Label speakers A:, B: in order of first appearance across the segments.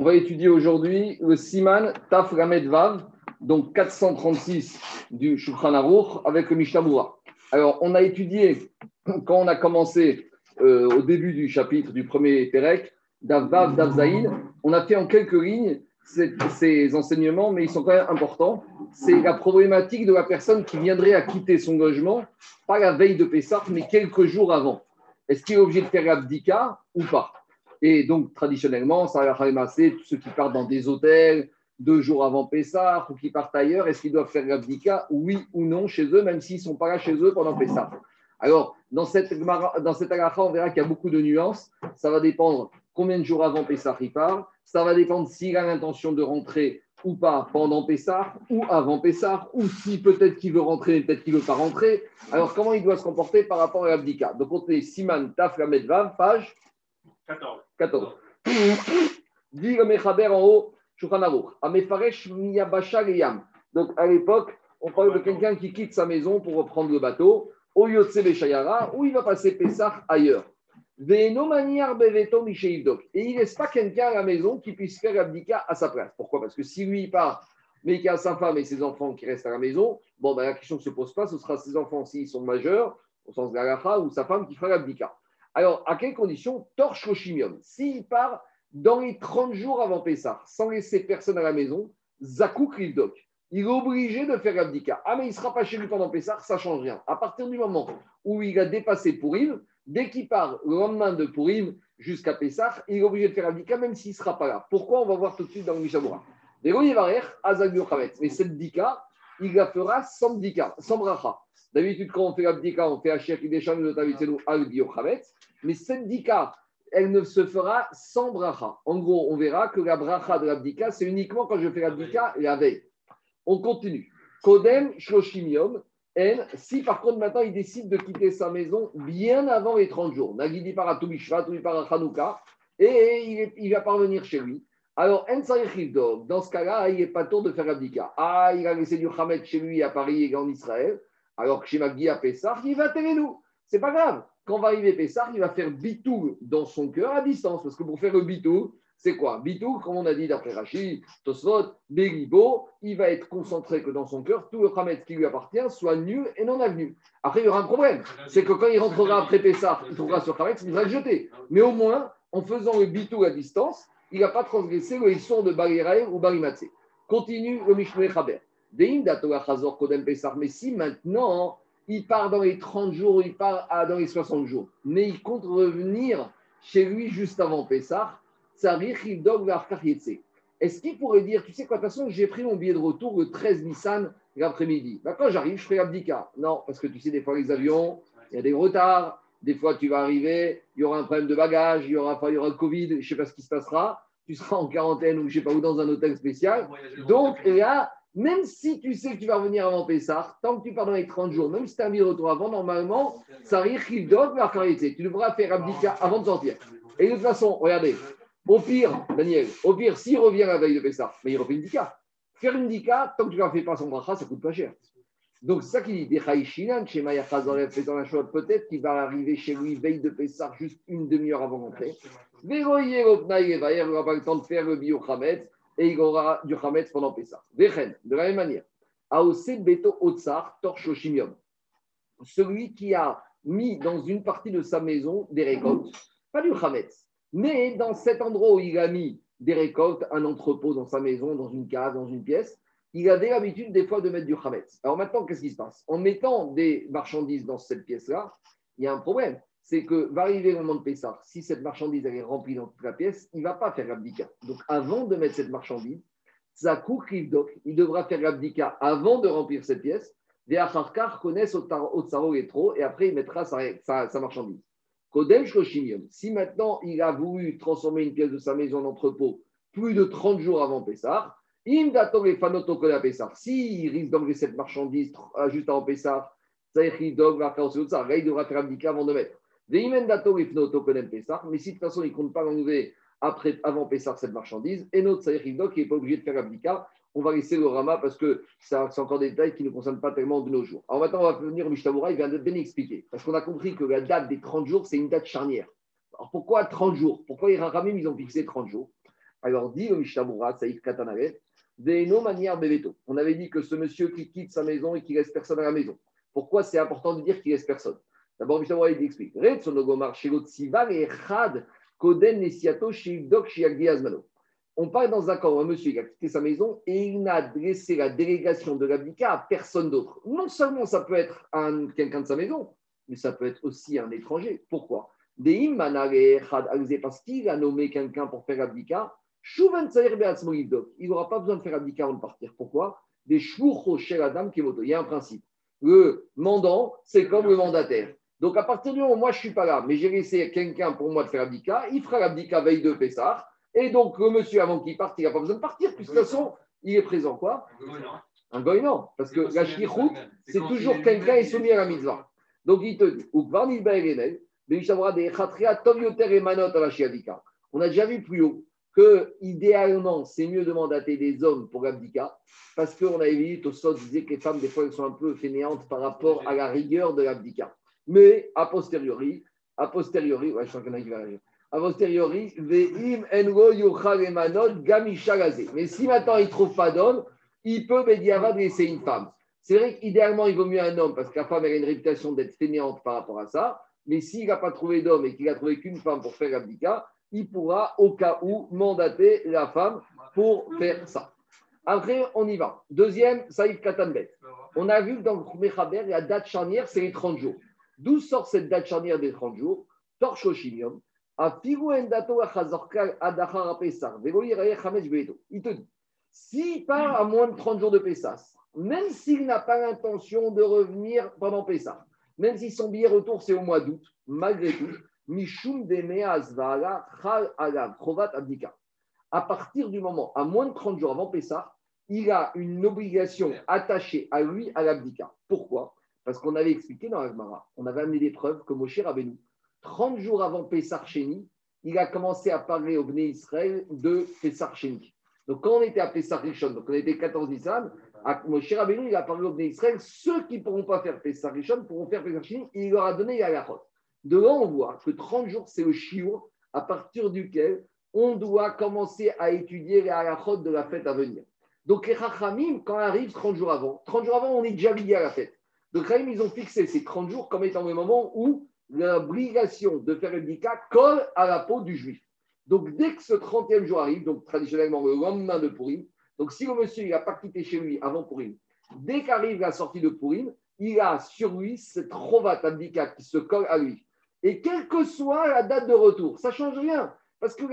A: On va étudier aujourd'hui le Siman Taf Vav, donc 436 du Shulchan avec le Mishnah Alors, on a étudié, quand on a commencé euh, au début du chapitre du premier Perek, Dav Vav, Dav on a fait en quelques lignes ces, enseignements, mais ils sont quand même importants. C'est la problématique de la personne qui viendrait à quitter son logement, pas la veille de Pessah, mais quelques jours avant. Est-ce qu'il est obligé de faire l'abdika ou pas? Et donc, traditionnellement, ça va ceux qui partent dans des hôtels deux jours avant Pessah ou qui partent ailleurs. Est-ce qu'ils doivent faire l'abdika, oui ou non, chez eux, même s'ils ne sont pas là chez eux pendant Pessah Alors, dans cette, dans cette on verra qu'il y a beaucoup de nuances. Ça va dépendre combien de jours avant Pessah il part. Ça va dépendre s'il a l'intention de rentrer ou pas pendant Pessah ou avant Pessah, ou si peut-être qu'il veut rentrer, peut-être qu'il ne veut pas rentrer. Alors, comment il doit se comporter par rapport à l'abdika Donc, on est Siman Taf page 14. 14. Dit le Mechaber en haut, Donc à l'époque, on parle de quelqu'un qui quitte sa maison pour reprendre le bateau, au Yotse Beshayara, où il va passer Pessah ailleurs. Et il ne laisse pas quelqu'un à la maison qui puisse faire l'abdika à sa place. Pourquoi? Parce que si lui il part, mais qu'il y a sa femme et ses enfants qui restent à la maison, bon, ben, la question ne se pose pas, ce sera ses enfants s'ils sont majeurs, au sens de la ou sa femme qui fera l'abdika. Alors, à quelles conditions Torche Roshimium. S'il part dans les 30 jours avant Pessah, sans laisser personne à la maison, Zakouk Rivdok, il est obligé de faire l'abdika. Ah, mais il ne sera pas chez lui pendant Pessah, ça ne change rien. À partir du moment où il a dépassé Pourim, dès qu'il part le lendemain de Pourim jusqu'à Pessah, il est obligé de faire l'abdika même s'il ne sera pas là. Pourquoi? On va voir tout de suite dans le Mishabura. Mais cette dika, il la fera sans dika, sans bracha. D'habitude, quand on fait l'abdika, on fait Hachir Kideshan de Tavitsenu al Biochavetz. Mais cette dika, elle ne se fera sans bracha. En gros, on verra que la bracha de l'abdika, c'est uniquement quand je fais l'abdika la veille. On continue. Kodem Shloshimium. En, si par contre maintenant il décide de quitter sa maison bien avant les 30 jours, Nagidi par Atubishvat ou par Hanouka, et il, va parvenir chez lui. Alors, dans ce cas-là, il n'est pas tour de faire l'abdika. Ah, il a laissé du Hamed chez lui à Paris et en Israël. Alors que chez Magui à Pessah, il va télé nous. C'est pas grave. Quand va arriver Pessah, il va faire bitou dans son cœur à distance. Parce que pour faire le bitou, c'est quoi? Bitou, comme on a dit d'après Rachid, Tosfot, Begibo, il va être concentré que dans son cœur, tout le Khamet qui lui appartient soit nul et non avenu. Après, il y aura un problème. C'est que quand il rentrera après Pessah, il trouvera sur Khamet, il va le jeter. Mais au moins, en faisant le bitou à distance, il n'a pas transgressé le son de Baliraï ou Balimatse. Continue le Mishneh Chaber. Mais si maintenant, il part dans les 30 jours, il part dans les 60 jours, mais il compte revenir chez lui juste avant Pessah, est-ce qu'il pourrait dire, tu sais quoi, de toute façon, j'ai pris mon billet de retour le 13 Nissan l'après-midi. Bah, quand j'arrive, je ferai l'abdika. Non, parce que tu sais, des fois, les avions, il y a des retards. Des fois, tu vas arriver, il y aura un problème de bagage, il y aura, il y aura le Covid, je ne sais pas ce qui se passera. Tu seras en quarantaine ou je ne sais pas où dans un hôtel spécial. Donc là, même si tu sais que tu vas revenir avant Pessah, tant que tu pars dans les 30 jours, même si tu as mis le retour avant, normalement, ça risque de Tu devras faire abdika avant de sortir. Et de toute façon, regardez, au pire, Daniel, au pire, s'il revient la veille de Pessah, mais il refait une dika. Faire une dika, tant que tu ne fais pas son bracha, ça coûte pas cher. Donc, ça qu'il dit. Peut-être qu'il va arriver chez lui veille de Pessah, juste une demi-heure avant d'entrer. Il n'aura pas le temps de faire le bio et il aura du Hametz pendant. Vechen, de la même manière, Aose Beto Otsar Torchoshimium. Celui qui a mis dans une partie de sa maison des récoltes, pas du Hametz, mais dans cet endroit où il a mis des récoltes, un entrepôt dans sa maison, dans une case, dans une pièce, il avait l'habitude des fois de mettre du Hametz. Alors maintenant, qu'est-ce qui se passe? En mettant des marchandises dans cette pièce-là, il y a un problème c'est que va arriver le moment de Pessah, si cette marchandise est remplie dans toute la pièce, il ne va pas faire l'abdika. Donc avant de mettre cette marchandise, il devra faire l'abdika avant de remplir cette pièce. Et après, il mettra sa, marchandise. Si maintenant il a voulu transformer une pièce de sa maison en entrepôt plus de 30 jours avant Pessah, S'il risque d'enlever cette marchandise euh, juste avant Pessah, il devra faire l'abdika avant de mettre. Mais si de toute façon, il ne compte pas l'enlever après, avant Pessar cette marchandise, et notre Saïr qui n'est pas obligé de faire l'abdika, on va laisser le Rama parce que c'est encore des détails qui ne concernent pas tellement de nos jours. Alors maintenant, on va venir au Mishtabura, il vient de bien expliquer. Parce qu'on a compris que la date des 30 jours, c'est une date charnière. Alors pourquoi 30 jours? Pourquoi les Rahamim, ils ont fixé 30 jours? Alors, dit le Mishnah Saïf Katanaret, On avait dit que ce monsieur qui quitte sa maison et qui laisse personne à la maison. Pourquoi c'est important de dire qu'il laisse personne? D'abord, Mishnah il explique. On parle dans un où un monsieur a quitté sa maison et il n'a adressé la délégation de l'abdicat à personne d'autre. Non seulement ça peut être quelqu'un de sa maison, mais ça peut être aussi un étranger. Pourquoi? Parce qu'il a nommé quelqu'un pour faire l'abdicat. Il n'aura pas besoin de faire l'abdicat avant de partir. Pourquoi? Des chez la dame qui Il y a un principe. Le mandant, c'est comme le mandataire. Donc, à partir du moment où moi, je ne suis pas là, mais j'ai laissé quelqu'un pour moi de faire l'abdicat, il fera l'abdicat veille de Pessah. Et donc, le monsieur, avant qu'il parte, il n'a pas besoin de partir, puisque de toute façon, il est présent quoi Un goy, non. Parce que la shlichut, c'est toujours quelqu'un est soumis à la mitzvah. Donc, il te dit, on a déjà vu plus haut que, idéalement, c'est mieux de mandater des hommes pour l'abdicat, parce qu'on avait vu, Tosot disait que les femmes, des fois, elles sont un peu fainéantes par rapport à la rigueur de l'abdicat. Mais, a posteriori, a posteriori, ouais, je sens qu'il y en a qui va réagir a posteriori, mais si maintenant il ne trouve pas d'homme, il peut Bédiavad laisser une femme. C'est vrai qu'idéalement, il vaut mieux un homme parce que la femme a une réputation d'être fainéante par rapport à ça. Mais s'il n'a pas trouvé d'homme et qu'il n'a trouvé qu'une femme pour faire l'abdicat, il pourra au cas où mandater la femme pour faire ça. Après, on y va. Deuxième, Saïd Katanbet. On a vu que dans le Mechaber, la date charnière, c'est les 30 jours. D'où sort cette date charnière des 30 jours? Torchoshimium. Il te dit, s'il part à moins de 30 jours de Pessah, même s'il n'a pas l'intention de revenir pendant Pessah, même si son billet retour c'est au mois d'août, malgré tout, Mishum Abdika. À partir du moment, à moins de 30 jours avant Pessah, il a une obligation attachée à lui à l'abdika. Pourquoi? Parce qu'on avait expliqué dans l'Agmara, on avait amené des preuves que Moshe Rabbeinu, 30 jours avant Pessar Sheni, il a commencé à parler au Bnei Israël de Pessar Sheni. Donc, quand on était à Pessar Rishon, donc on était 14 Nissan, Moshe Rabbeinu, il a parlé au Bnei Israël, ceux qui ne pourront pas faire Pessar Rishon pourront faire Pessar Sheni, il leur a donné la. De là, on voit que 30 jours, c'est le chiot à partir duquel on doit commencer à étudier les halachot de la fête à venir. Donc, les Rachamim, quand arrive 30 jours avant, 30 jours avant, on est déjà lié à la fête. Donc, Rachamim, ils ont fixé ces 30 jours comme étant le moment où l'obligation de faire le dika colle à la peau du juif. Donc, dès que ce 30e jour arrive, donc traditionnellement le lendemain de Purim, donc si le monsieur n'a pas quitté chez lui avant Purim, dès qu'arrive la sortie de Purim, il a sur lui cette rovat abdika qui se colle à lui. Et quelle que soit la date de retour, ça ne change rien. Parce que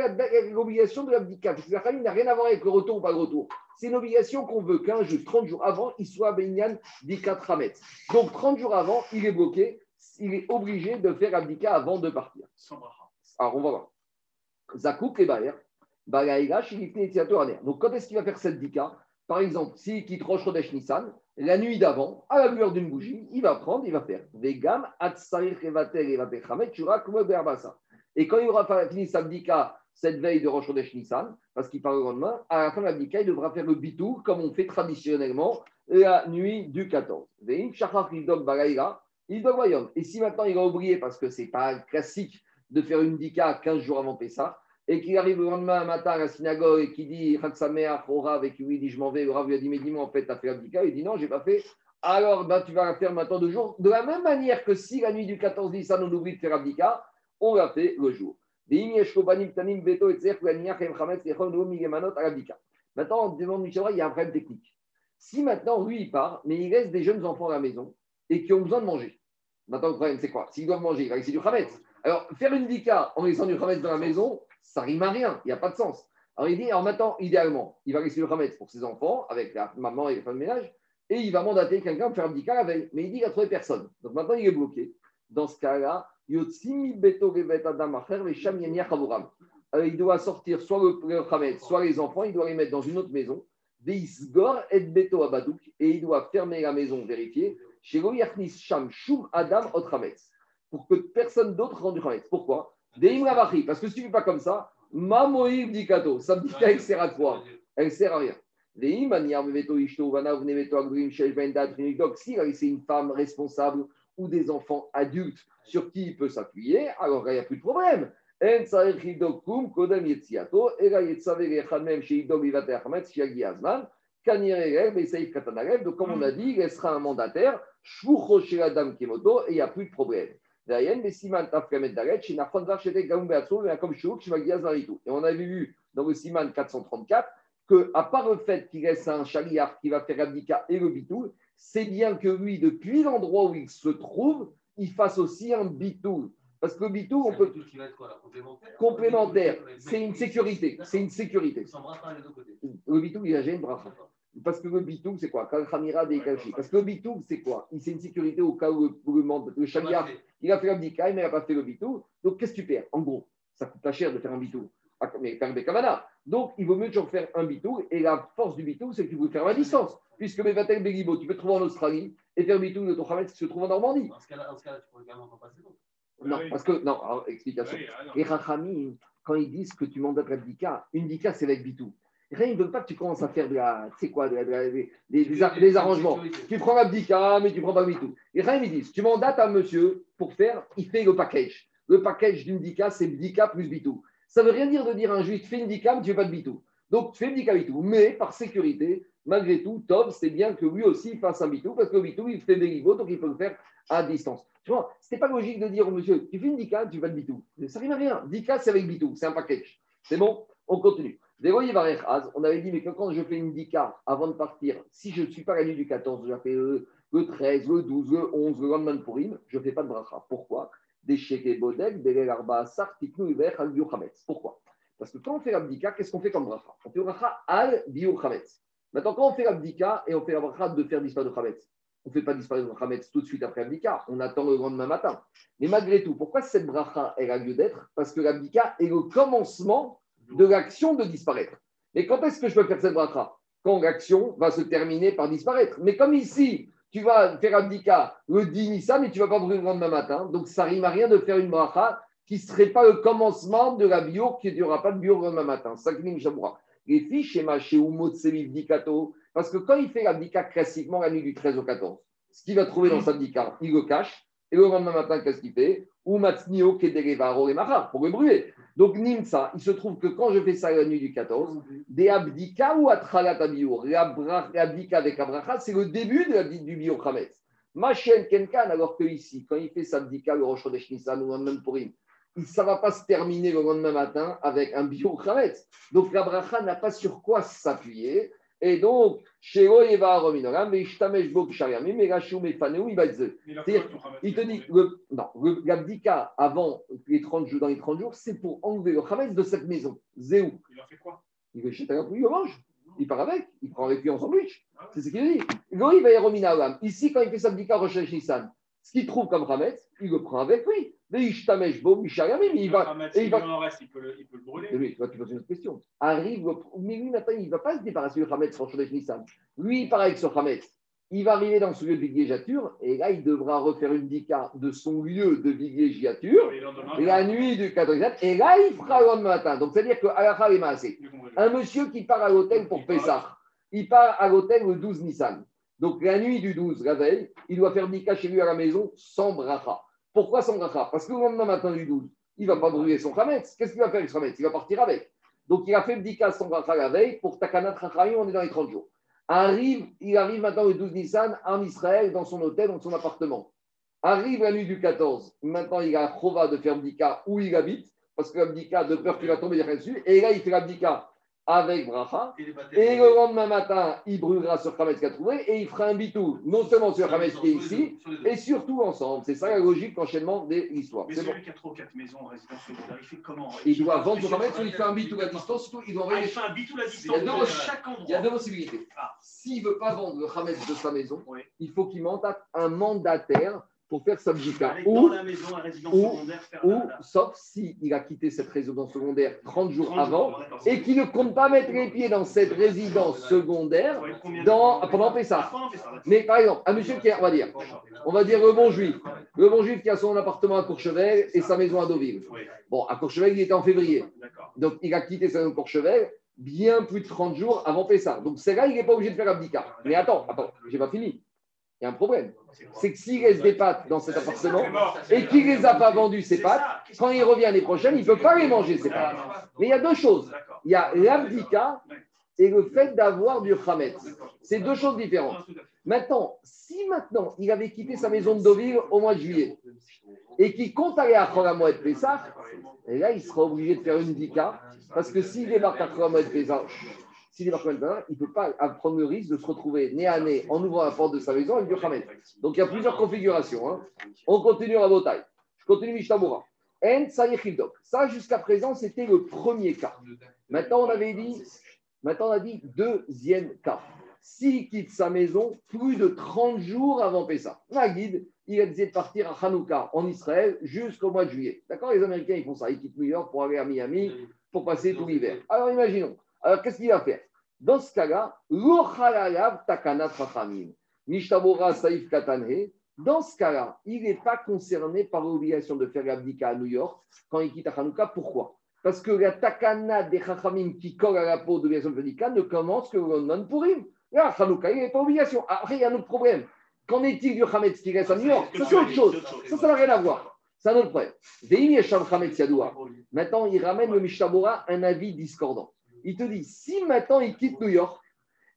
A: l'obligation de que la famille n'a rien à voir avec le retour ou pas le retour. C'est une obligation qu'on veut qu'un juif, 30 jours avant, il soit Benyan Dikat Ramet. Donc 30 jours avant, il est bloqué il est obligé de faire abdika avant de partir. Alors, on va voir. Zakouk et Baer, Donc, quand est-ce qu'il va faire cette dika? Par exemple, s'il quitte Rosh Nissan, la nuit d'avant, à la lueur d'une bougie, il va prendre, il va faire Vegam, Et quand il aura fini sa dika cette veille de Rosh Chodesh Nissan, parce qu'il part le lendemain, à la fin de l'abdika, il devra faire le bitou, comme on fait traditionnellement la nuit du 14. Veim, Shachar, il. Et si maintenant il a oublié, parce que ce n'est pas classique de faire une dika 15 jours avant Pessah, et qu'il arrive le lendemain matin à la synagogue et qu'il dit au Rav et qu'il lui dit je m'en vais, le Rav lui a dit mais dis-moi en fait, tu as fait la dika, il dit non, je n'ai pas fait. Alors ben, tu vas la faire maintenant deux jours. De la même manière que si la nuit du 14 Nissan on oublie de faire la dika, on l'a fait le jour. Maintenant, on demande il y a un problème technique. Si maintenant, lui, il part, mais il laisse des jeunes enfants à la maison, et qui ont besoin de manger. Maintenant, le problème, c'est quoi? S'ils doivent manger, il va laisser du khametz. Alors, faire une dika en laissant du khametz dans la maison, ça rime à rien, il n'y a pas de sens. Alors, il dit, alors maintenant, idéalement, il va laisser du khametz pour ses enfants, avec la maman et les femmes de ménage, et il va mandater quelqu'un pour faire dika la veille. Mais il dit qu'il a trouvé personne. Donc maintenant, il est bloqué. Dans ce cas-là, il doit sortir soit le khametz, soit les enfants, il doit les mettre dans une autre maison. et il doit fermer la maison, vérifier Pour que personne d'autre rende du Chametz. Pourquoi? Parce que si tu ne fais pas comme ça, Mamoïb Dikato, ça me dit qu'elle sert à quoi Elle ne sert à rien. A laissé une femme responsable ou des enfants adultes sur qui il peut s'appuyer, alors il n'y a plus de problème. Donc, comme on a dit, il sera un mandataire, et il n'y a plus de problème. Et on avait vu dans le Siman 434 que, à part le fait qu'il reste un chariar qui va faire Abdika et le bitou, c'est bien que lui, depuis l'endroit où il se trouve, il fasse aussi un bitou. Parce que le bitou, on peut.
B: Qui va être quoi, là, complémentaire
A: Complémentaire, c'est une sécurité. C'est une sécurité. Le bitou, il a jamais une bracha. Parce que le bitou, c'est quoi? Parce que le bitou, c'est quoi? C'est une sécurité au cas où le, où le, il a fait Abdika, mais il n'a pas fait le bitou. Donc, qu'est-ce que tu perds? En gros, ça coûte pas cher de faire un bitou. Ah, Mais faire des kavana. Donc, il vaut mieux toujours faire un bitou. Et la force du bitou, c'est que tu peux faire à distance. Puisque Bevatel Begibo, tu peux te trouver en Australie et faire bitou de ton Hametz qui se trouve en Normandie.
B: Dans ce cas-là, cas-là, tu pourrais carrément t'en passer d'autres.
A: Non,
C: oui.
A: parce que, non, alors, explication.
C: Oui, ah non.
A: Les Rachamim, quand ils disent que tu mandates l'abdika, une dika, c'est avec bitou. Rien, ils ne veulent pas que tu commences à faire de la, tu sais quoi, de la- de la- des, des- des ar- des arrangements. Tu prends l'abdika, mais tu prends pas bitou. Et rien, ils disent, tu mandates un monsieur pour faire, il fait le package. Le package d'une dika, c'est dika plus bitou. Ça ne veut rien dire de dire à un juif, fais une dika, mais tu ne fais pas de bitou. Donc, tu fais une dika bitou. Mais par sécurité, malgré tout, Tom, c'est bien que lui aussi fasse un bitou, parce que le bitou, il fait des niveaux, donc il peut le faire à distance. Tu vois, c'était pas logique de dire au monsieur, tu fais une dika, tu fais pas de bitou. Ça arrive à rien. Dika, c'est avec bitou, c'est un package. C'est bon? On continue. On avait dit, mais quand je fais une dika avant de partir, si je ne suis pas la du 14, je la fais le, le 13, le 12, le 11, le lendemain de Purim, je ne fais pas de bracha. Pourquoi? Pourquoi? Parce que quand on fait l'abdika, qu'est-ce qu'on fait comme bracha? On fait bracha al biur chametz. Maintenant, quand on fait l'abdika et on fait la bracha de faire disparaître le chametz, on ne fait pas disparaître le chametz tout de suite après l'abdika, on attend le lendemain matin. Mais malgré tout, pourquoi cette bracha elle a lieu d'être? Parce que l'abdika est le commencement de l'action de disparaître. Mais quand est-ce que je peux faire cette bracha Quand l'action va se terminer par disparaître. Mais comme ici, tu vas faire abdika le 10 Nissan, mais tu ne vas pas brûler le lendemain matin. Donc ça rime à rien de faire une bracha qui ne serait pas le commencement de la bio, qui n'y aura pas de bio le lendemain matin. Ça, Les fiches chez Maché ou Dikato, parce que quand il fait l'abdika classiquement la nuit du 13 au 14, ce qu'il va trouver dans sa abdika, il le cache. Et le lendemain matin, qu'est-ce qu'il fait? Ou Matsnio Kedereva Roremachar, pour le brûler. Donc Nimsa, il se trouve que quand je fais ça la nuit du 14, des abdika ou atralat l'abdika avec abracha, c'est le début de l'abdika du bio chametz. Machen kenkan, alors que ici, quand il fait sa abdika, le rosh chodesh Nissan ou de Purim, ça ne va pas se terminer le lendemain matin avec un bio chametz. Donc la n'a pas sur quoi s'appuyer. Et donc, chez Oyeva Rominoram, mais Ishtamesh Bok Shariamim, mais Rachou Mefaneu, C'est-à-dire,
C: Hametz,
A: il te dit, le, non, le- l'abdika avant les 30 jours, dans les 30 jours, c'est pour enlever le chametz de cette maison. Zéou.
C: Il a fait quoi?
A: Il le jette à il le mange. Il part avec, il prend avec lui en sandwich.
C: Ah.
A: C'est ce qu'il dit. Goï va y Romina Olam. Ici, quand il fait sa abdika Rosh Nissan, ce qu'il trouve comme chametz, il le prend avec lui. Il va. Et il va-
C: en reste, il peut le il peut le brûler.
A: Et lui, tu poses une autre question. Arrive, mais lui, il ne va pas se débarrasser du Hametz sur Chodesh Nissan. Lui, il part avec son Hametz. Il va arriver dans son lieu de villégiature et là, il devra refaire une dika de son lieu de villégiature la nuit du 14 et là, il fera le lendemain matin. Donc, c'est-à-dire qu'à la fin, il m'a assez.
C: j'ai compris.
A: Un monsieur qui part à l'hôtel pour Pessah, il part à l'hôtel le 12 Nissan. Donc, la nuit du 12, la veille, il doit faire dika chez lui à la maison sans bracha. Pourquoi sans bracha Parce que le lendemain matin du 12, il ne va pas brûler son chametz. Qu'est-ce qu'il va faire avec son chametz Il va partir avec. Donc, il a fait le dika sans bracha la veille. Pour Takanat Rachayim, on est dans les 30 jours. Arrive, il arrive maintenant le 12 Nissan en Israël, dans son hôtel, dans son appartement. Arrive la nuit du 14. Maintenant, il a Chova de faire Bdika où il habite, parce que l'abdika, de peur qu'il va tomber dessus. Et là, il fait l'abdika avec Bracha.
B: Et
A: le lendemain matin, il brûlera sur Hametz qu'il a trouvé et il fera un bitou, non seulement sur Hametz qui est ici,
B: Sur
A: et surtout ensemble. C'est ça la logique d'enchaînement de l'histoire.
C: Mais
A: C'est bon.
C: celui qui a trois ou quatre maisons en résidence secondaire, il fait comment?
A: Il doit vendre son Hametz ou il fait un bitou à distance, surtout il doit
C: Ah,
A: envoyer
C: il fait un bitou à distance
A: Il y a deux
C: de
A: recherches.
C: chaque endroit.
A: Il y a deux possibilités.
C: Ah.
A: S'il ne veut pas vendre le Hametz de sa maison, il faut qu'il mandate un mandataire pour faire sa
C: dans
A: Ou,
C: la maison à résidence
A: ou-
C: la-
A: sauf s'il a quitté cette résidence secondaire 30 jours
C: 30
A: avant et qu'il ne compte pas mettre les pieds dans cette résidence secondaire dans, pendant
C: Ah,
A: Pessah. Mais par exemple, un monsieur qui, a- on va dire, on va dire le bon juif, le bon juif qui a son appartement à Courchevel et sa maison à Deauville. Bon, à Courchevel, il était en février. Donc, il a quitté sa maison de Courchevel bien plus de 30 jours avant Pessah. Donc, c'est là, il n'est pas obligé de faire l'abdika. Mais attends, attends, j'ai pas fini. Il y a un problème. C'est que s'il laisse des pâtes dans cet appartement et qu'il ne les a pas vendues, ces pâtes, quand il revient l'année prochaine, il ne peut pas les manger, ces pâtes. Mais il y a deux choses. Il y a l'abdika et le fait d'avoir du chametz. C'est deux choses différentes.
C: Ah.
A: Maintenant, si maintenant il avait quitté sa maison de Deauville au mois de juillet et qu'il compte aller à Cholamoued Pessah, et là il sera obligé de faire une dika parce que s'il débarque à Cholamoued Pessah, s'il à Cholamoued Pessah, il ne peut pas prendre le risque de se retrouver nez à nez en ouvrant la porte de sa maison avec du chametz. Donc il y a plusieurs configurations. hein. On continue à Botaï. Je continue Mishtabura. En Sayechildok. Ça, jusqu'à présent, c'était le premier cas. Maintenant, on avait dit, maintenant, on a dit deuxième cas. S'il quitte sa maison plus de 30 jours avant Pessah. La guide, il a décidé de partir à Hanouka, en Israël, jusqu'au mois de juillet. D'accord Les Américains, ils font ça. Ils quittent New York pour aller à Miami, pour passer tout l'hiver. Alors, imaginons. Alors, qu'est-ce qu'il va faire? Dans ce cas-là. Mishtabura saif katanhe. Dans ce cas-là, il n'est pas concerné par l'obligation de faire l'abdika à New York quand il quitte à Hanouka. Pourquoi? Parce que la takana des chachamim qui colle à la peau de l'obligation de l'abdika ne commence que le de Purim. Là, Hanouka, il n'est pas obligation. Après, il y a un autre problème. Qu'en est-il du Hametz qui reste à New York? Ça, c'est autre chose. Ça, ça n'a rien à voir. C'est un autre problème. Maintenant, il ramène le Mishabura un avis discordant. Il te dit, si maintenant il quitte New York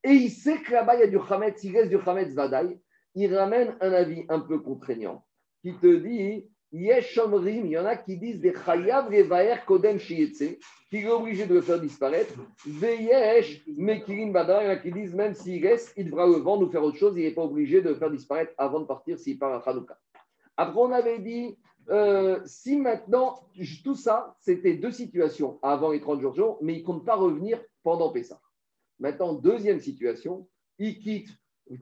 A: et il sait que là-bas il y a du Hametz, il reste du Hametz Vadaï, il ramène un avis un peu contraignant qui te dit, Yesh Omrim, il y en a qui disent des Chayav Revaer Kodem Shiyetse, qu'il est obligé de le faire disparaître. Veyesh Mekirin Badar, il y en a qui disent même s'il reste, il devra le vendre ou faire autre chose, il n'est pas obligé de le faire disparaître avant de partir s'il part à Hanouka. Après, on avait dit, euh, si maintenant, tout ça, c'était deux situations avant les 30 jours, mais il ne compte pas revenir pendant Pessah. Maintenant, deuxième situation, il quitte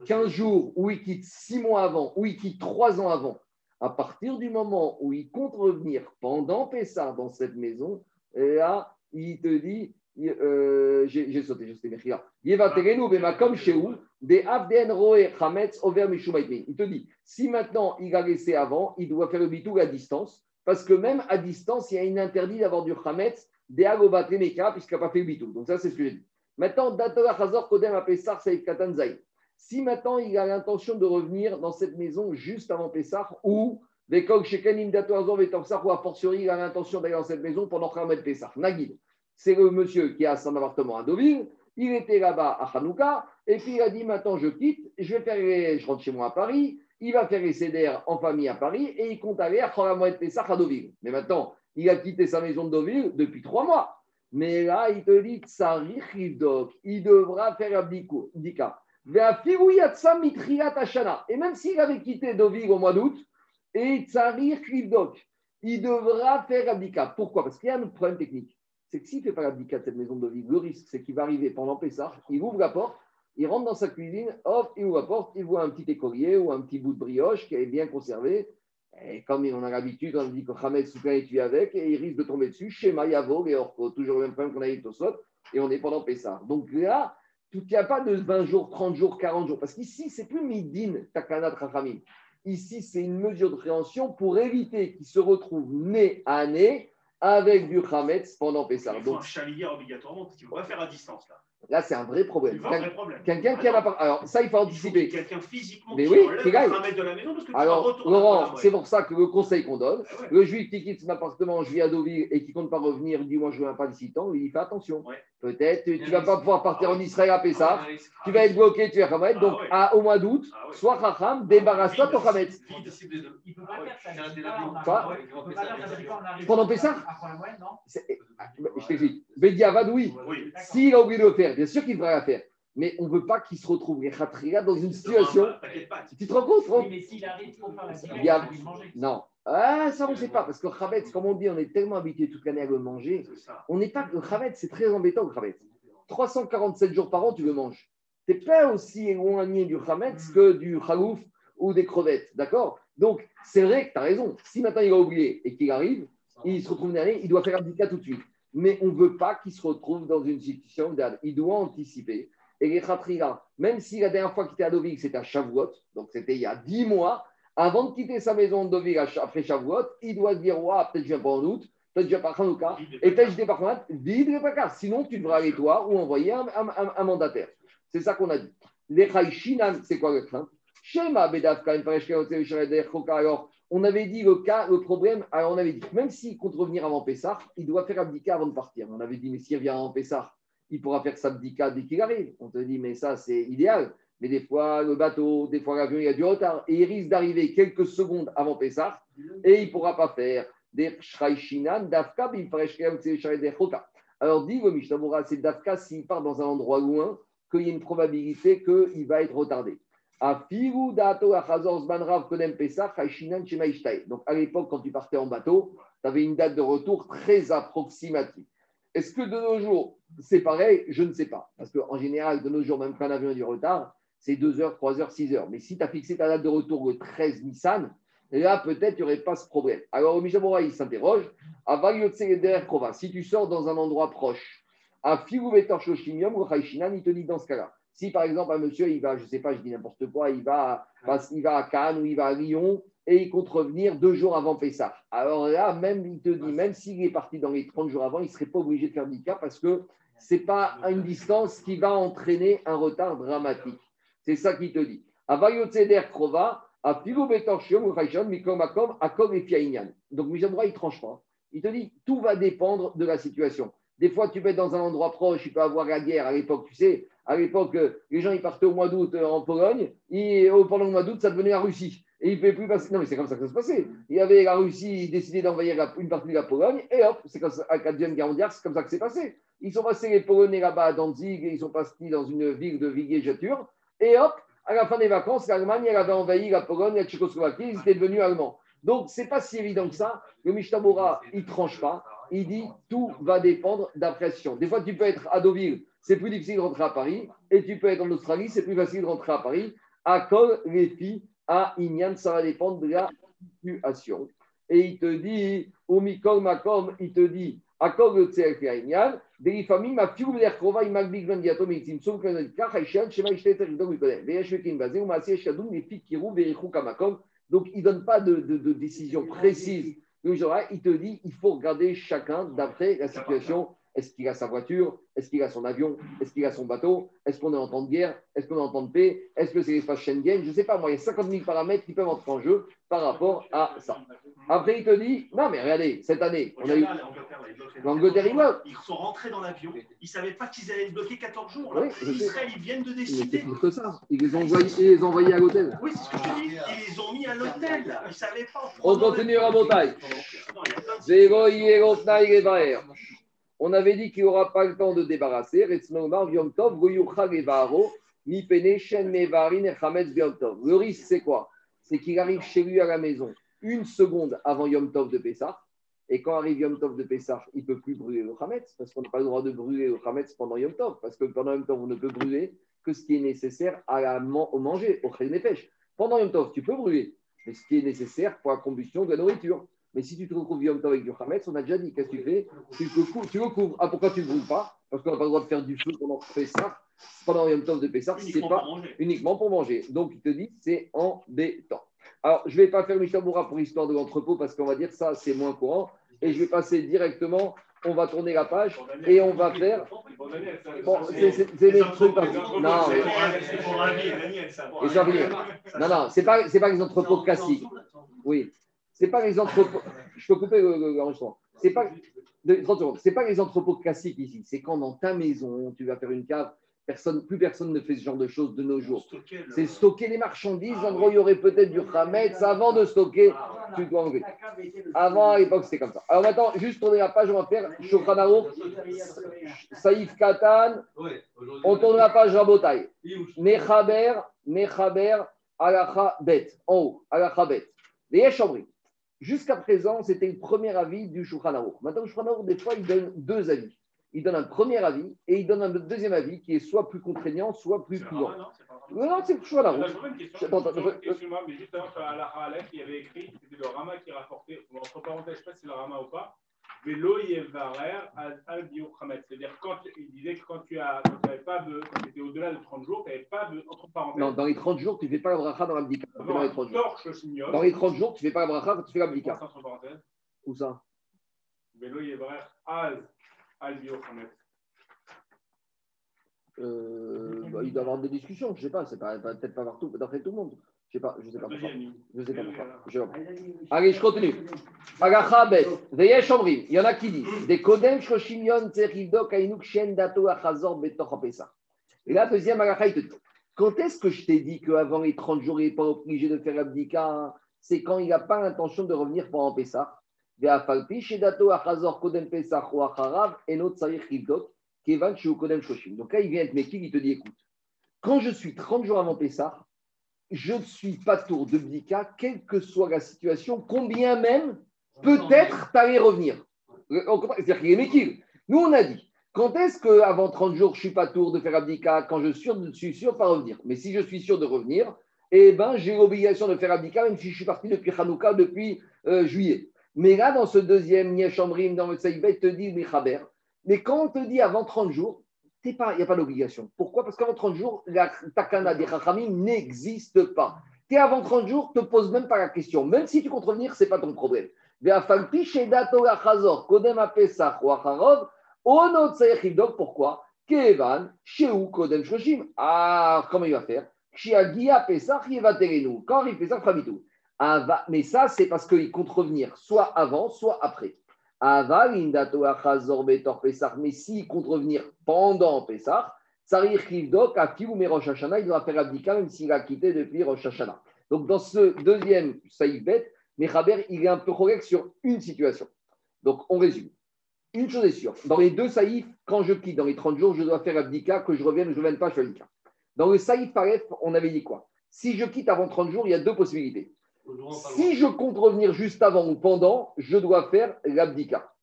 A: 15 jours, ou il quitte 6 mois avant, ou il quitte 3 ans avant. À partir du moment où il compte revenir pendant Pessah dans cette maison, là, il te dit, euh, j'ai sauté, j'ai sauté, merci. Yevaterenu bemakom shehu, de avden roe chametz over. Il te dit, si maintenant il a laissé avant, il doit faire le bitou à distance, parce que même à distance, il y a une interdit d'avoir du chametz, de agobatre meka, puisqu'il n'a pas fait le bitou. Donc ça, c'est ce que j'ai dit. Maintenant, Datola Chazor Kodem a Pessah Saïf Katan Zaï. Si maintenant il a l'intention de revenir dans cette maison juste avant Pessah, ou Vekog Shekenim Dato Hazor Vetopsar, ou a fortiori il a l'intention d'aller dans cette maison pendant Khamed Pessah. Nagid, c'est le monsieur qui a son appartement à Deauville, il était là-bas à Hanouka, et puis il a dit maintenant je quitte, je vais faire je rentre chez moi à Paris, il va faire les CDR en famille à Paris, et il compte aller à Khamed Pessah à Deauville. Mais maintenant, il a quitté sa maison de Deauville depuis trois mois. Mais là, il te dit, Tsarich Rivdok, il devra faire abdika. Et même s'il avait quitté Deauville au mois d'août, et Tsarich Rivdok, il devra faire abdika. Pourquoi? Parce qu'il y a un problème technique. C'est que s'il ne fait pas l'abdika de cette maison de Deauville, le risque, c'est qu'il va arriver pendant Pessah, il ouvre la porte, il rentre dans sa cuisine, hop, il ouvre la porte, il voit un petit écolier ou un petit bout de brioche qui est bien conservé. Et comme on a l'habitude, on dit que Hamed Soukan est tué avec, et il risque de tomber dessus, schéma Yavog et Orko, toujours le même problème qu'on a eu Tosot, et on est pendant Pessah. Donc là, il n'y a pas de 20 jours, 30 jours, 40 jours, parce qu'ici, c'est plus Midin, Takanat Rachamim. Ici, c'est une mesure de préhension pour éviter qu'il se retrouve nez à nez avec du Hametz pendant Pessah.
C: Il faut un
A: Donc
C: chalière obligatoirement parce qu'il ne faut pas faire à distance. là.
A: là, c'est un vrai problème.
C: un.
A: Quelqu'un qui a l'appart- Alors, ça, il faut anticiper.
C: quelqu'un physiquement
A: Mais
C: qui
A: oui,
C: enlève un mètre de la maison parce que
A: Alors, Laurent,
C: la
A: c'est pour ça que le conseil qu'on donne,
C: Ah ouais.
A: le juif qui quitte son appartement en juillet à Deauville et qui compte pas revenir, dit moi je ne viens pas d'ici tant, il fait attention.
C: Ouais.
A: Peut-être tu ne vas pas pouvoir partir en Israël à Pessah,
B: Ah,
A: tu vas être bloqué, tu es Hamed.
C: Ah
A: Donc
C: ouais.
A: à- au mois d'août,
C: Ah ouais.
A: soit Raham, débarrasse-toi de ton
B: Ah
D: arriver
A: Pendant Pessah ah, Je t'explique. Bediavad, oui.
C: Oui.
A: S'il a oublié de le faire, bien sûr qu'il devrait la faire. Mais on ne veut pas qu'il se retrouve dans une situation. Tu te rends compte, Franck. Non. Ah, ça, on ne sait pas. Parce que Khametz, comme on dit, on est tellement habitué toute l'année à le manger. On n'est pas. Le Khametz, c'est très embêtant, le Khametz. 347 jours par an, tu le manges. Tu n'es pas aussi éloigné du Khametz que du Khalouf ou des crevettes. D'accord? Donc, c'est vrai que tu as raison. Si maintenant il a oublié et qu'il arrive, il se retrouve derrière, il doit faire un abdika tout de suite. Mais on ne veut pas qu'il se retrouve dans une situation où il doit anticiper. Et les Khatriga, même si la dernière fois qu'il était à Deauville, c'était à Shavuot, donc c'était il y a 10 mois, avant de quitter sa maison de Ch- après Shavuot, il doit dire Ouah, peut-être je viens pas en août, peut-être je viens pas à Hanouka, et peut-être je Hanouka, vide les placards. Sinon, tu devras aller toi ou envoyer un, un- un- un mandataire. C'est ça qu'on a dit. Les Chaïchinan, c'est quoi le crainte Shema. Alors, on avait dit le cas, le problème, alors on avait dit, même s'il compte revenir avant Pessah, il doit faire abdika avant de partir. On avait dit, mais s'il revient avant Pessah, il pourra faire sa abdika dès qu'il arrive. On te dit, mais ça, c'est idéal. Mais des fois, le bateau, des fois, l'avion, il y a du retard. Et il risque d'arriver quelques secondes avant Pessah et il ne pourra pas faire des Shraishinan, Dafka, Visharedech, Choka. Alors, dit le Mishnah c'est Dafka s'il part dans un endroit loin, qu'il y a une probabilité qu'il va être retardé. Donc à l'époque, quand tu partais en bateau, tu avais une date de retour très approximative. Est-ce que de nos jours, c'est pareil? Je ne sais pas. Parce qu'en général, de nos jours, même quand un avion a du retard, c'est 2 heures, 3 heures, 6 heures. Mais si tu as fixé ta date de retour le 13 Nissan, là, peut-être, il n'y aurait pas ce problème. Alors, Moura, il s'interroge. Si tu sors dans un endroit proche, à Figoubetor Shoshimium, il te dit dans ce cas-là. Si par exemple un monsieur, il va, je ne sais pas, je dis n'importe quoi, il va, il va à Cannes ou il va à Lyon et il compte revenir deux jours avant Pessah. Alors là, même il te dit, même s'il est parti dans les 30 jours avant, il ne serait pas obligé de faire cas parce que ce n'est pas une distance qui va entraîner un retard dramatique. C'est ça qu'il te dit. Donc Mijamura, il tranche pas. Il te dit, tout va dépendre de la situation. Des fois, tu peux être dans un endroit proche, il peut avoir la guerre à l'époque, tu sais. À l'époque, euh, les gens ils partaient au mois d'août euh, en Pologne, et euh, pendant le mois d'août, ça devenait la Russie. Et il ne pouvait plus passer. Non, mais c'est comme ça que ça se passait. Il y avait la Russie, ils décidaient d'envahir une partie de la Pologne, et hop, c'est comme ça, la Deuxième Guerre mondiale, c'est comme ça que c'est passé. Ils sont passés les Polonais là-bas à Danzig, et ils sont passés dans une ville de villégiature, et hop, à la fin des vacances, l'Allemagne, avait envahi la Pologne, la Tchécoslovaquie, ils étaient devenus allemands. Donc, ce n'est pas si évident que ça. Le Mishtabura, il ne tranche pas il dit tout va dépendre d'impression. Des fois, tu peux être à Deauville, c'est plus difficile de rentrer à Paris, et tu peux être en Australie, c'est plus facile de rentrer à Paris. À Col, les filles, à Inyan, ça va dépendre de la situation. Et il te dit, au Mikol Makom, il te dit, à Col, le Tserek Inyan, des familles, ma il que chez Maïchté, il ou Maasé, Shadoum, les filles qui Verichou, Kamakom. Donc, il ne donne pas de, de, de décision précise donc, il te dit il faut regarder chacun d'après la situation. Est-ce qu'il a sa voiture? Est-ce qu'il a son avion? Est-ce qu'il a son bateau? Est-ce qu'on est en temps de guerre? Est-ce qu'on est en temps de paix? Est-ce que c'est l'espace Schengen? Je ne sais pas, moi, il y a 50 000 paramètres qui peuvent entrer en jeu par rapport à ça. Après, il te dit non, mais regardez, cette année, on a eu. L'Angleterre, ils
C: Ils sont rentrés dans l'avion, ils ne savaient pas qu'ils allaient bloquer 14 jours. Israël, ils viennent de décider.
A: C'est que ça. Ils les ont envoyés, ils les ont envoyés à l'hôtel.
C: Oui, c'est ce que je dis. Ils les ont mis à l'hôtel. Ils ne savaient pas.
A: On continue à montagne. On avait dit qu'il n'y aura pas le temps de débarrasser. Le risque, c'est quoi? C'est qu'il arrive chez lui à la maison une seconde avant Yom Tov de Pessah. Et quand arrive Yom Tov de Pessah, il ne peut plus brûler le Hametz parce qu'on n'a pas le droit de brûler le Hametz pendant Yom Tov. Parce que pendant Yom Tov, on ne peut brûler que ce qui est nécessaire au manger, au pêches. Pendant Yom Tov, tu peux brûler, ce qui est nécessaire pour la combustion de la nourriture. Mais si tu te retrouves Yom avec du Hametz, on a déjà dit, qu'est-ce que tu fais tu le, tu le couvres. Ah, pourquoi tu ne le pas Parce qu'on n'a pas le droit de faire du feu pendant Pessah. Pendant Yom Tov de Pessah, c'est pas uniquement pour manger. Donc, il te dit, c'est embêtant. Alors, je ne vais pas faire Michel Moura pour l'histoire de l'entrepôt parce qu'on va dire ça, c'est moins courant. Et je vais passer directement, on va tourner la page et on va faire. Bon, c'est des trucs. Non, Non, non, ce n'est pas, pas les entrepôts classiques. Oui. C'est pas les entrepôts. Je peux couper l'enregistrement. C'est pas. 30 secondes. C'est pas les entrepôts classiques ici. C'est quand dans ta maison, tu vas faire une cave Personne, plus personne ne fait ce genre de choses de nos jours. C'est stocker les marchandises. en gros, il y aurait peut-être du Hametz avant de stocker. Tu dois enlever. Avant, à l'époque, c'était comme ça. Alors maintenant, juste tourner la page, on va faire Shokranaro, Saïf Katan. On tourne la page Rabotai. Nechaber, Nechaber, Alacha Bet. En haut, Alacha Bet. Les Yeshambri. Jusqu'à présent, c'était le premier avis du Shulchan Maintenant, le Shulchan des fois, il donne deux avis il donne un premier avis et il donne un deuxième avis qui est soit plus contraignant, soit plus prudent. Non, non, c'est le choix là.
E: Excuse-moi, mais juste avant, sur la Aleph, il y avait écrit, c'était le Rama qui rapportait, entre parenthèses, je ne sais pas si c'est le Rama ou pas, C'est-à-dire, quand il disait que quand tu étais au-delà de 30 jours, tu n'avais pas de, entre parenthèses.
A: Non, dans les 30 jours, tu ne fais pas la bracha dans l'abdika. Dans, les 30 jours.
E: Dans
A: les 30 jours, tu ne fais pas la bracha quand tu fais l'abdika. Où ça? Euh, bah, il doit y avoir des discussions, je ne sais pas, c'est pas- peut-être pas partout, d'après tout le monde. Je sais pas, je sais pas pourquoi. Je sais pas pourquoi. Je sais pas. Allez, je continue. Agacha bet, veyesh omrim. Il y en a qui disent des kodem shoshim yon tzerivdok ainuk shen dato achazor betoch apesach. Et là, deuxième agacha, il te dit quand est-ce que je t'ai dit qu'avant les 30 jours, il n'est pas obligé de faire abdika C'est quand il n'a pas l'intention de revenir pendant Pessah. Ve'afalpi shedato achazor kodem pesach ou acharav enot tzarich rivdok kevan shu kodem shoshim. Donc là, il vient être mekil, il te dit écoute, quand je suis 30 jours avant Pessah, je ne suis pas tour de Bdika, quelle que soit la situation, combien même peut-être tu allais revenir. C'est-à-dire qu'il est Mekil. Nous, on a dit, quand est-ce qu'avant 30 jours, je suis pas tour de faire Abdika quand je suis sûr, je suis sûr de pas revenir Mais si je suis sûr de revenir, eh ben, j'ai l'obligation de faire Abdika, même si je suis parti depuis Hanouka, depuis euh, juillet. Mais là, dans ce deuxième Nieshambrim, dans le Saïbet, te dit Michaber. Mais quand on te dit avant 30 jours, il n'y a pas d'obligation. Pourquoi? Parce qu'avant 30 jours, la takana des Chachamim n'existe pas. Tu es avant 30 jours, te pose même pas la question. Même si tu comptes revenir, ce n'est pas ton problème. Pourquoi? Kevan, kodem shloshim. Ah, comment il va faire? Pesach yevaterenu. Quand il pesach, tout. Mais ça, c'est parce qu'il compte revenir soit avant, soit après. Mais s'il compte revenir pendant pesach, Tsarir Kivdok, Akivu Rosh Hashanah, il doit faire abdika même s'il a quitté depuis Rosh. Donc, dans ce deuxième saïbet, Mechaber, il est un peu correct sur une situation. Donc, on résume. Une chose est sûre, dans les deux saïfs, quand je quitte dans les 30 jours, je dois faire abdika, que je revienne ou je ne revienne pas, je fais. Dans le saïf Paref, on avait dit quoi? Si je quitte avant 30 jours, il y a deux possibilités. Si je compte revenir juste avant ou pendant, je dois faire l'abdika.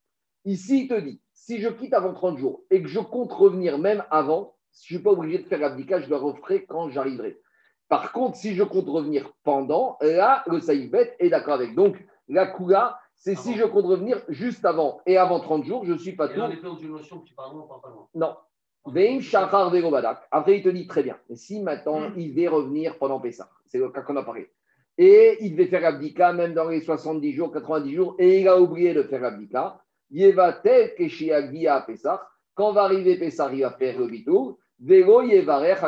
A: Ici, il te dit, si je quitte avant 30 jours et que je compte revenir même avant, je ne suis pas obligé de faire l'abdika, je dois refaire quand j'arriverai. Par contre, si je compte revenir pendant, là, le saïbet est d'accord avec. Donc, la Kula, c'est si je compte revenir juste avant et avant 30 jours, je ne suis pas
B: Et
A: tout.
B: là, on est dans une notion qui parle loin, on parle pas loin.
A: Non. Après, il te dit très bien. Mais si maintenant, il devait revenir pendant Pessah, c'est le cas qu'on a parlé. Et il devait faire abdika même dans les 70 jours, 90 jours, et il a oublié de faire abdika. Yevatel keshiagia. Quand va arriver Pessah, il va faire le bitoul. Velo yevarech.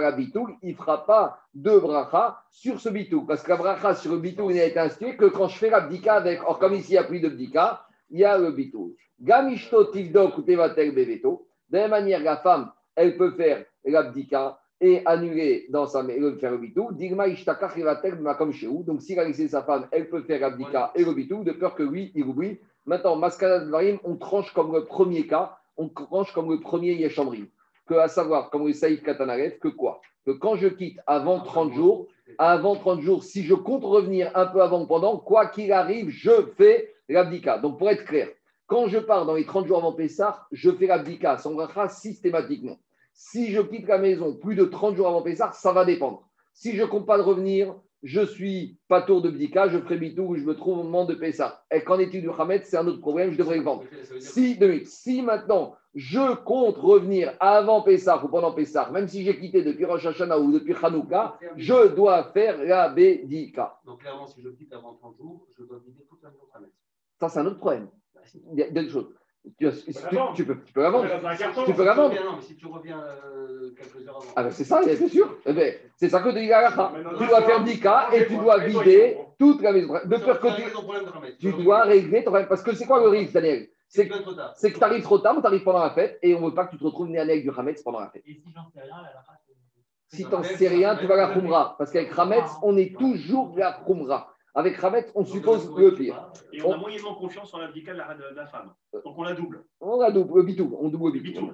A: Il ne fera pas de bracha sur ce bitoul. Parce que la bracha sur le bitoul été instituée que quand je fais l'abdika avec. Or, comme ici, il n'y a plus de bdika, il y a le bitoul. Gamishto tivdok ou beveto. De la même manière, la femme, elle peut faire l'abdika et annuler dans sa faire le bitou. Digma ishtakach makom shehu. Donc, s'il a laissé sa femme, elle peut faire l'abdika et le bitou, de peur que lui, il oublie. Maintenant, Maskana Dvarim, on tranche comme le premier cas, on tranche comme le premier Yeshambrim. Que, à savoir, comme le Saïd Katanaret, que quoi? Que quand je quitte avant 30 jours, avant 30 jours, si je compte revenir un peu avant pendant, quoi qu'il arrive, je fais l'abdika. Donc, pour être clair, quand je pars dans les 30 jours avant Pessah, je fais l'abdika, sans bracha, systématiquement. Si je quitte la maison plus de 30 jours avant Pessah, ça va dépendre. Si je ne compte pas de revenir, je suis pas tour de bdika, je ferai bitou où je me trouve au moment de Pessah. Et qu'en est-il du Hamed, c'est un autre problème, je devrais le vendre. Si, deux minutes. si maintenant je compte revenir avant Pessah ou pendant Pessah, même si j'ai quitté depuis Rosh Hashanah ou depuis Hanouka, je dois faire la bédika.
B: Donc, clairement, si je quitte avant 30 jours, je dois vider toute la maison.
A: Ça, c'est un autre problème.
B: Bah.
A: Il y a deux choses. Tu, peux, tu peux la vendre.
E: Carton.
A: Tu peux la vendre.
B: non, mais si tu reviens euh, quelques heures avant.
A: Ah ben c'est ça, c'est sûr. Eh ben, c'est ça que dit.
E: Maintenant,
A: Tu dois faire 10 cas et tu dois vider toute la maison. De peur que tu, tu dois régler ton problème. Parce que c'est quoi le risque, Daniel?
B: C'est
A: que tu arrives trop tard tu arrives pendant la fête et on ne veut pas que tu te retrouves né avec du Hametz pendant la fête.
D: Et si j'en sais rien, la
A: Si tu n'en sais rien, tu vas la Khumra. Parce qu'avec Hametz, on est toujours la Khumra. Avec Hametz, on suppose le pire.
C: Et on a moyennement confiance en l'abdicat de la, de la femme. Donc on la double.
A: On la double, le bitou, on double le bitou.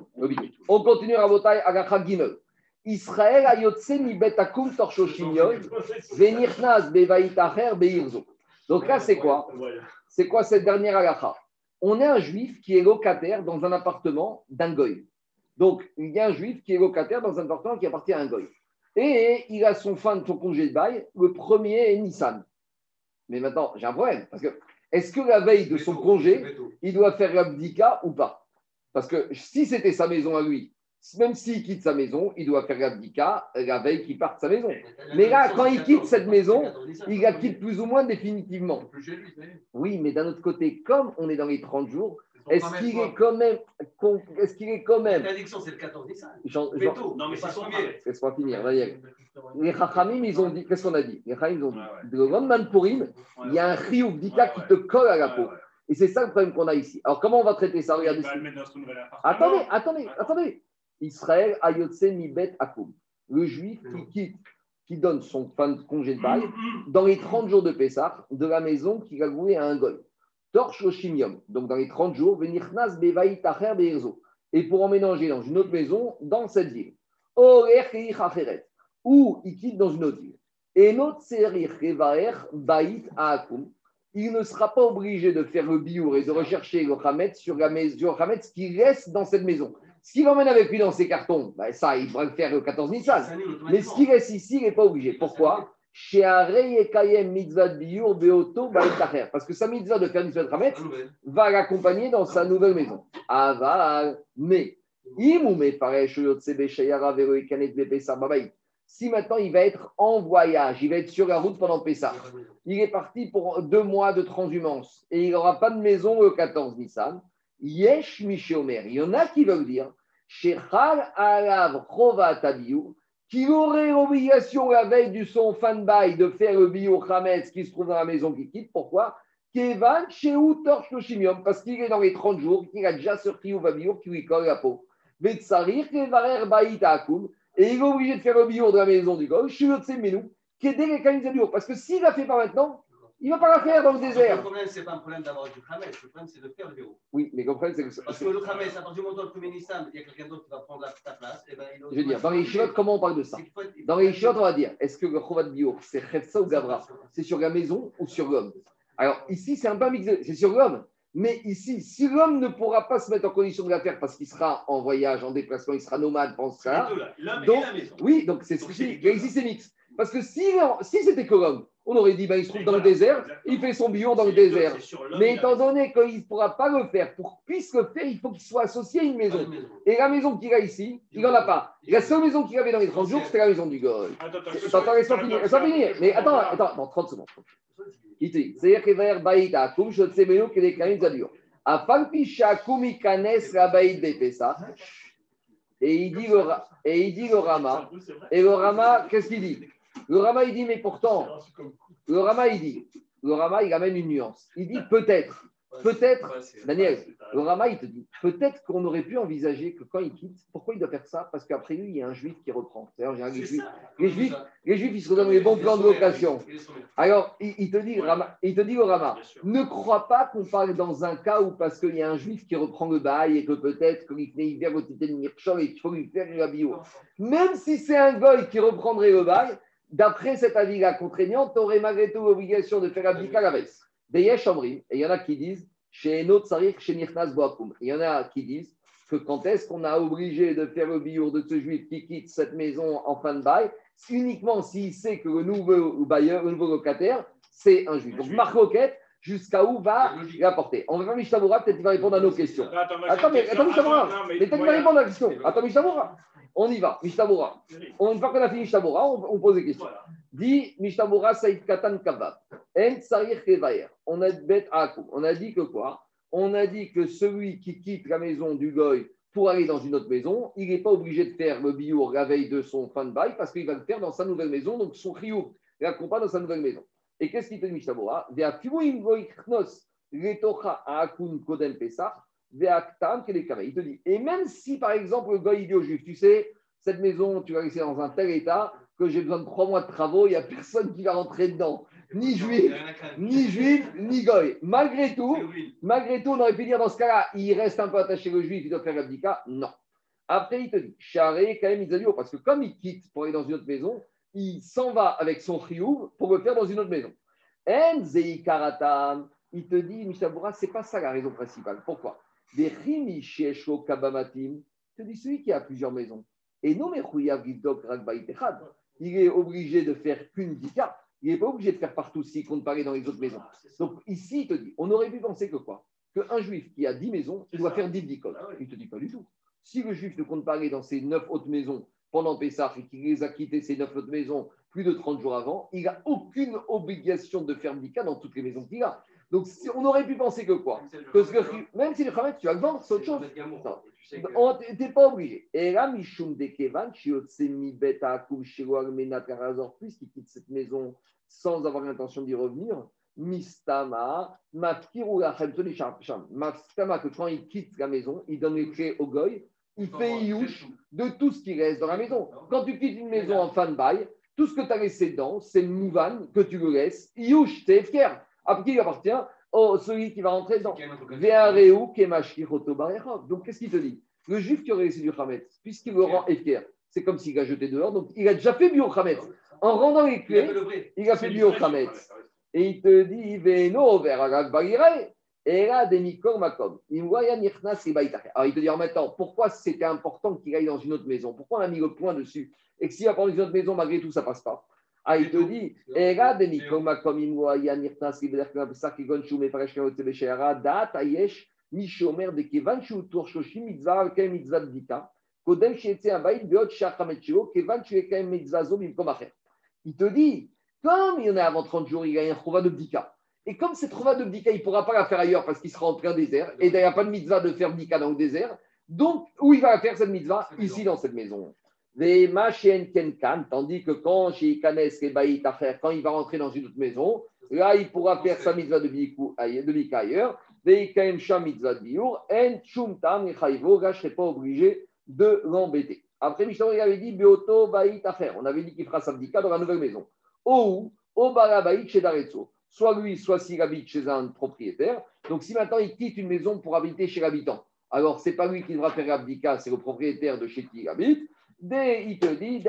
A: On continue à Botaï, Agacha Gimel. Israël ayotse mi betakum torshoshinyon, venirnaz bevaïtacher beirzo. Donc là, c'est quoi? C'est quoi cette dernière halakha On est un juif qui est locataire dans un appartement d'un goy. Donc, il y a un juif qui est locataire dans un appartement qui appartient à un goy. Et il a son fin de son congé de bail le premier est Nissan. Mais maintenant, j'ai un problème. Parce que, est-ce que la veille de son congé, il doit faire l'abdika ou pas? Parce que si c'était sa maison à lui, même s'il quitte sa maison, il doit faire l'abdika la veille qu'il part de sa maison. Mais là, quand il quitte cette maison, Il la quitte plus ou moins définitivement. Oui, mais d'un autre côté, comme on est dans les 30 jours, est-ce qu'il est quand même, est-ce qu'il est quand même,
F: L'interdiction, c'est le 14 Nissan.
A: Jean- Jean-.
C: Non, mais c'est son
A: laisse-moi finir, aller. Les Chachamim, ils ont dit, qu'est-ce qu'on a dit Les Chachamim, ils ont dit, de Randman Purim, il y a un chiouk d'Ika qui te colle à la peau. Et c'est ça le problème qu'on a ici. Alors, comment on va traiter ça Regardez.
E: Le.
A: Attendez, attendez, attendez. Israël, Ayotse Mibet Akoum. Le juif qui quitte, qui donne son fin de congé de bail dans les 30 jours de Pessah de la maison qu'il a louée à un goy. Torche au chimium. Donc, dans les 30 jours, Venirnas Bevaï Tacher Beirzo. Et pour emménager dans une autre maison dans cette ville. Ou il quitte dans une autre ville. Et notre Baït. Il ne sera pas obligé de faire le biour et de rechercher le Hametz sur la maison, Hametz qui reste dans cette maison. Ce qu'il emmène avec lui dans ses cartons, ben ça, il pourrait le faire le 14 Nissan. Mais ce qui reste ici, il n'est pas obligé. Pourquoi? Parce que sa mitzvah de faire mitzvah de va l'accompagner dans sa nouvelle maison. Aval, mais. Si maintenant il va être en voyage, il va être sur la route pendant Pessah, il est parti pour deux mois de transhumance et il n'aura pas de maison le 14 Nissan. Yesh Mishomer. Il y en a qui veulent dire Shechal Alav Chovat Qu'il aurait l'obligation la veille du son de bail de faire le bio Hametz qui se trouve dans la maison qu'il quitte? Pourquoi? Kevan Shehu Torch Loshimium, parce qu'il est dans les 30 jours, qu'il a déjà sorti au Babiour qui lui colle la peau. Vetsarir Kevarer Baït Akum, et il est obligé de faire le bio de la maison du gol, Shiotse Menou, qui est délécalisé Parce que s'il la fait pas maintenant, il ne va pas la faire dans le
F: Le
A: désert.
F: problème, c'est pas un problème d'avoir du Khamet, le problème, c'est de faire le bureau.
A: Oui, mais comprenez, c'est que
F: Parce que le Khamet, à partir du moment où le premier Nissan, il y a quelqu'un d'autre qui va prendre ta place, et ben,
A: Je veux dire, dans les chiottes, comment on parle de ça Dans les chiottes, on va dire, est-ce que le Chovat Bio, c'est Khefsa ou Gavra C'est sur la maison ou sur l'homme Alors ici, c'est un peu mixé, c'est sur l'homme. Mais ici, si l'homme ne pourra pas se mettre en condition de la faire parce qu'il sera en voyage, en déplacement, il sera nomade ce
C: deux, là. L'homme et la maison.
A: oui, donc c'est ce que je dis. Ici, c'est mix. Parce que si, si c'était que l'homme, on aurait dit, ben, il se trouve dans le désert,
C: exactement.
A: il fait son bio dans le
C: les
A: désert. Mais étant donné qu'il ne pourra pas le faire, pour qu'il puisse le faire, il faut qu'il soit associé à une maison. Et la maison qu'il a ici, il n'en a pas. La seule maison qu'il avait dans les 30 jours, c'était la maison du goy.
E: Attends, attends,
A: laisse-moi finir. Mais attends, attends, attends, 30 secondes. C'est-à-dire qu'il va y avoir baït à Koum, je sais qu'il est quand même Zadur. A Falpisha Koumikanes la baït de Pessa. Et il dit le, et il dit le Rama. Et le Rama, qu'est-ce qu'il dit? Le Rama, il dit, mais pourtant, le Rama, il dit, le Rama, il amène une nuance. Il dit peut-être, peut-être, Daniel, le Rama, il te dit, peut-être qu'on aurait pu envisager que quand il quitte, pourquoi il doit faire ça? Parce qu'après lui, il y a un juif qui reprend. C'est-à-dire, j'ai un juif- les juifs, les juifs, ils se donnent les bons plans de location.
F: Il.
A: Alors, il, il te dit,
C: Ouais.
A: Rama- il te dit au Rama, ne crois pas qu'on parle dans un cas où parce qu'il y a un juif qui reprend le bail et que peut-être qu'il vient au titre de Mirchov et qu'il faut lui faire la bio. Même si c'est un goy qui reprendrait le bail, d'après cet avis-là contraignant, tu aurais malgré tout l'obligation de faire la bika la omrim, et il y en a qui disent, chez Enot Sarich, chez Nirnas Boakum. Il y en a qui disent que quand est-ce qu'on a obligé de faire le biour de ce juif qui quitte cette maison en fin de bail, uniquement s'il sait que le nouveau bailleur, le nouveau locataire, c'est un juif. Donc, Marc Roquette, jusqu'à où va
F: Logique.
A: l'apporter On va faire Mishtabura, peut-être qu'il va répondre à nos questions.
E: Attends,
A: Attends, mais attends,
E: non,
A: Mais peut-être qu'il va répondre à la question. Attends, Mishtabura. On y va, Mishtabura. On- Une fois qu'on a fini Mishtabura, on, on pose des questions.
C: Voilà.
A: Dit Mishtabura Saïd Katan. En Sarir Kevaer. On a. On a dit que quoi? On a dit que celui qui quitte la maison du Goy pour aller dans une autre maison, il n'est pas obligé de faire le biour la veille de son fin de bail parce qu'il va le faire dans sa nouvelle maison, donc son riour l'accompagne dans sa nouvelle maison. Et qu'est-ce qu'il te dit Akun Kodem Pesach. Il te dit, et même si par exemple le Goy il dit au juif, tu sais, cette maison, tu vas laisser dans un tel état que j'ai besoin de trois mois de travaux, il n'y a personne qui va rentrer dedans. Ni
F: Il
A: juif, ni juif, ni goy. Malgré tout, malgré tout, on aurait pu dire dans ce cas-là, il reste un peu attaché au juif, il doit faire l'abdika. Non. Après, il te dit, charé, quand même, Isadio, parce que comme il quitte pour aller dans une autre maison, il s'en va avec son chiyuv pour le faire dans une autre maison. En il te dit, Mishabura, c'est pas ça la raison principale. Pourquoi? Des chimi shesho kabamatim, te dit celui qui a plusieurs maisons. Et non, mais. Il est obligé de faire qu'une dika. Il n'est pas obligé de faire partout s'il compte parler dans les autres maisons.
C: Ah.
A: Donc ici, il te dit, on aurait pu penser que quoi? Qu'un juif qui a 10 maisons, il doit faire 10 dikot.
C: Ah.
A: Il ne te dit pas du tout. Si le juif ne compte pas aller dans ses 9 autres maisons pendant Pessah et qu'il les a quittées, ces 9 autres maisons, plus de 30 jours avant, il n'a aucune obligation de faire dika dans toutes les maisons qu'il a. Donc, si- on aurait pu penser que quoi que que- Même si le Khamet, tu vas le vendre, c'est autre chose. On- T'es pas obligé. Et là, Mishum de Kevan, Shiotsemi Beta puisqu'il quitte cette maison sans avoir l'intention d'y revenir, Mistama, Mafkiru. Mistama, que quand il quitte la maison, il donne les clés au goy, il fait Youch de tout ce qui reste dans la maison. Quand tu quittes une maison en fin de bail, tout ce que tu as laissé dedans, c'est Mouvan que tu le laisses. Youch, c'est FKR. Après, qui il appartient au celui qui va rentrer dedans. Ve'areu. Donc, qu'est-ce qu'il te dit Le juif qui aurait laissé du Khamet, puisqu'il le rend FKR, c'est comme s'il l'a jeté dehors. Donc, il a déjà fait bio Khamet. En rendant les clés, il a fait bio Khamet. Et il te dit. Et là, des mikor makom. Imwaya nichnas ribaitacher. Alors, il te dit en même temps, pourquoi c'était important qu'il aille dans une autre maison? Pourquoi on a mis le point dessus? Et que s'il va prendre une autre maison, malgré tout, ça passe pas? Ah, il te dit. Il te dit, comme il y en a avant 30 jours, il a un chouva de bdika. Et comme cette chouva de bdika, il ne pourra pas la faire ailleurs parce qu'il sera en plein désert, et il n'y a pas de mitzvah de faire bdika dans le désert, donc où il va la faire cette mitzvah? Ici, dans cette maison. Tandis que quand quand il va rentrer dans une autre maison, là, il pourra faire sa mitzvah de bikou ailleurs- pas obligé de l'embêter. Après, Mishnah, il avait dit Baït faire. On avait dit qu'il fera sa bdika dans la nouvelle maison. Ou, au Barabaït chez Daretso. Soit lui, soit s'il habite chez un propriétaire. Donc, si maintenant il quitte une maison pour habiter chez l'habitant, alors c'est pas lui qui devra faire l'abdika, c'est le propriétaire de chez qui habite. Dès, il te dit,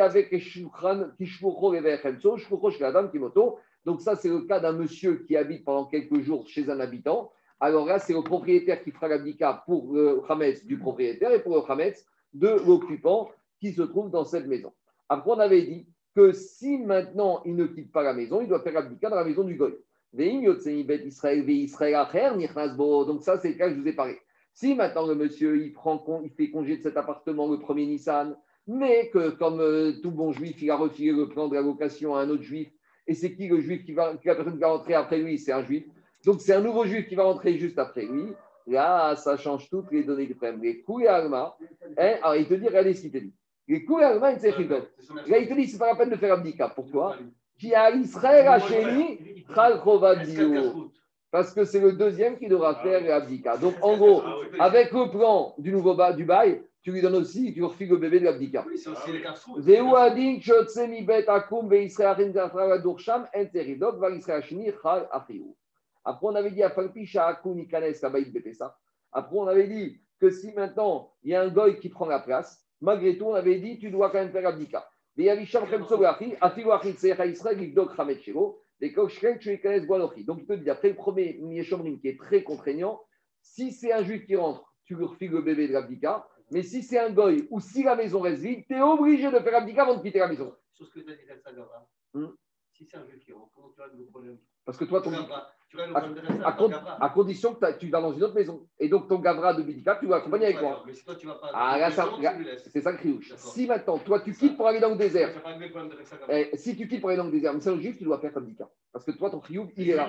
A: Kimoto. Donc, ça, c'est le cas d'un monsieur qui habite pendant quelques jours chez un habitant. Alors là, c'est le propriétaire qui fera l'abdika pour le Hametz du propriétaire et pour le Hametz de l'occupant qui se trouve dans cette maison. Après, on avait dit que si maintenant il ne quitte pas la maison, il doit faire l'abdika dans la maison du goy. Donc ça, c'est le cas que je vous ai parlé. Si maintenant le monsieur, il, prend il fait congé de cet appartement le premier Nissan, mais que comme euh, tout bon juif, il a refilé le plan de la location à un autre juif, et c'est qui le juif qui va, qui la personne qui va rentrer après lui? C'est un juif. Donc c'est un nouveau juif qui va rentrer juste après lui. Là, ça change toutes les données du problème. Les couilles alma, hein, alors il te dit, regardez ce qu'il te dit. Les couilles alma, il te dit, Là, il te dit, c'est pas la peine de faire abdika. Pourquoi? Qui a Israël Dio. Parce que c'est le deuxième qui devra faire l'abdika. Donc, en gros, avec le plan du nouveau du bail, tu lui donnes aussi, tu refiles le bébé de l'abdika.
F: Oui, c'est aussi
A: Chal Achiou. Après, on avait dit à. Après, on avait dit que si maintenant il y a un goy qui prend la place, malgré tout, on avait dit tu dois quand même faire l'abdika. Donc il te dit, après le premier Yeshomrim qui est très contraignant, si c'est un juif qui rentre, tu lui refiles le bébé de l'abdika. Mais si c'est un goy ou si la maison reste vide, tu es obligé de faire l'abdika avant de quitter la maison.
F: Sur ce que tu as dit, si c'est un juif qui rentre, comment tu règles le problème
A: Parce que toi,
F: Tu
A: ton,
F: tu le
A: à, con- condition que tu vas dans une autre maison. Et donc ton gavra de bidika, tu vas accompagner avec moi.
F: Mais si toi, tu vas pas.
A: Ah, là, ça-
F: tu.
A: C'est ça le. Si maintenant, toi, tu quittes pour aller dans le désert,
F: Tu
A: eh, si tu quittes pour aller dans le désert, mais c'est un juif, tu dois faire comme Dika. Parce que toi, ton criouche, il est là.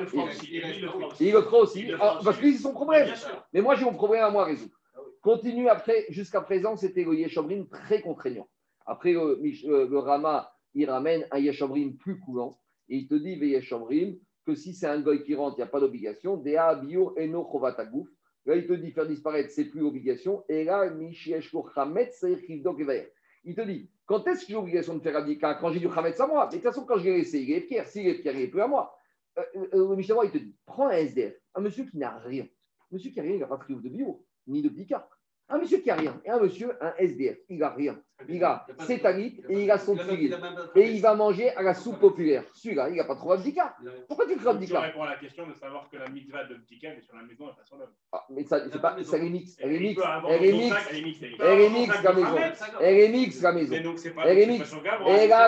C: il le fera aussi.
A: parce que c'est son problème. Mais moi, j'ai mon problème à moi à résoudre. Continue après, jusqu'à présent, c'était le Yeshomrim très contraignant. Après, euh, le Rama, il ramène un Yeshomrim plus coulant. Et il te dit, Yeshomrim, que si c'est un goy qui rentre, il n'y a pas d'obligation. Dea bio eno chovatagouf. Là, il te dit faire disparaître, c'est plus obligation. Et là. Il te dit, quand est-ce que j'ai l'obligation de faire abdika Quand j'ai du Chametz à moi? Mais de toute façon, quand je l'ai laissé, il est pierre. S'il est pierre, il est plus à moi. Euh, euh, le Mishnah, il te dit, prends un SDF, un monsieur qui n'a rien. Monsieur qui n'a rien, il n'a pas de triomphe de bio, ni de bika. Un monsieur qui n'a rien. Et un monsieur, un SDF, il n'a rien. Il a
F: Il pas
A: ses
F: y
A: et il a son
F: a de
A: Et il va manger à la soupe populaire. Celui-là, il n'a pas trop abdika.
F: A-
A: Pourquoi tu
E: Tu
A: abdika
E: réponds à la question de savoir que la mitzvah de Bdika elle est sur la maison et pas sur l'homme.
A: ah, Mais ça, c'est pas, ça, elle est mixte. Elle est
E: Il
A: mixte.
E: peut avoir
A: Elle est
E: son
A: mixte.
E: sac, Elle est mixte. il peut
A: Elle est
E: avoir son
A: mixte,
E: sac
A: la maison. Elle mixte, la maison. Elle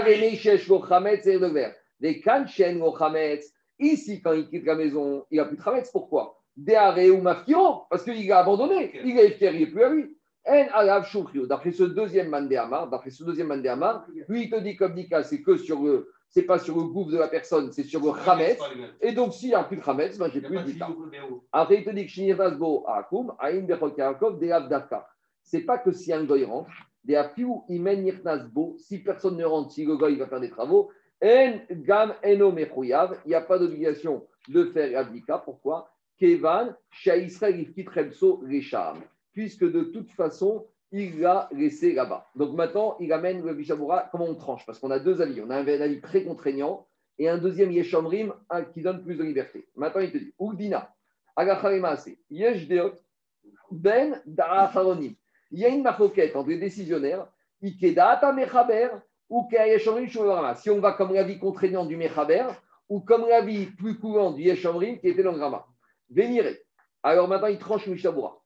A: les Meishesh, le Chametz et le verre. Les Kanchen, le Chametz. Ici, quand il quitte la maison, il n'a plus de Chametz. Pourquoi? Déaré ou Mafkiro, parce qu'il a abandonné. Il est fier, il n'est plus à lui. En alav shukrio. D'après ce deuxième mandéamar, d'après ce deuxième mandéamar, lui, il te dit comme Nika, c'est que sur le, c'est pas sur le gouffre de la personne, c'est sur le chametz. Et donc, s'il n'y a plus de chametz, ben, j'ai
F: a
A: plus de
F: vidéo.
A: Après, il te dit que Shinirasbo Akum, Aïn des Avdaka. C'est pas que si un goy rentre, des Afiou Imen Nirnasbo, si personne ne rentre, si le goy va faire des travaux, En Gam Eno Mechouyav, il n'y a pas d'obligation de faire Abdika. Pourquoi? Kevan, Shaïsrael Ifkit Remso Resham. Puisque de toute façon, il l'a laissé là-bas. Donc maintenant, il amène le Bishaboura, comment on tranche? Parce qu'on a deux avis. On a un avis très contraignant et un deuxième Yeshamrim qui donne plus de liberté. Maintenant, il te dit Ugdina, Agacharemaase, Yesh Deot, Ben Daracharonim. Il y a une marquette entre les décisionnaires, Ikedata Mechaber ou Kayeshamrim Shulorama. Si on va comme l'avis contraignant du Mechaber ou comme l'avis plus courant du Yeshamrim qui était dans le. Véniré. Alors maintenant, il tranche Mishabura.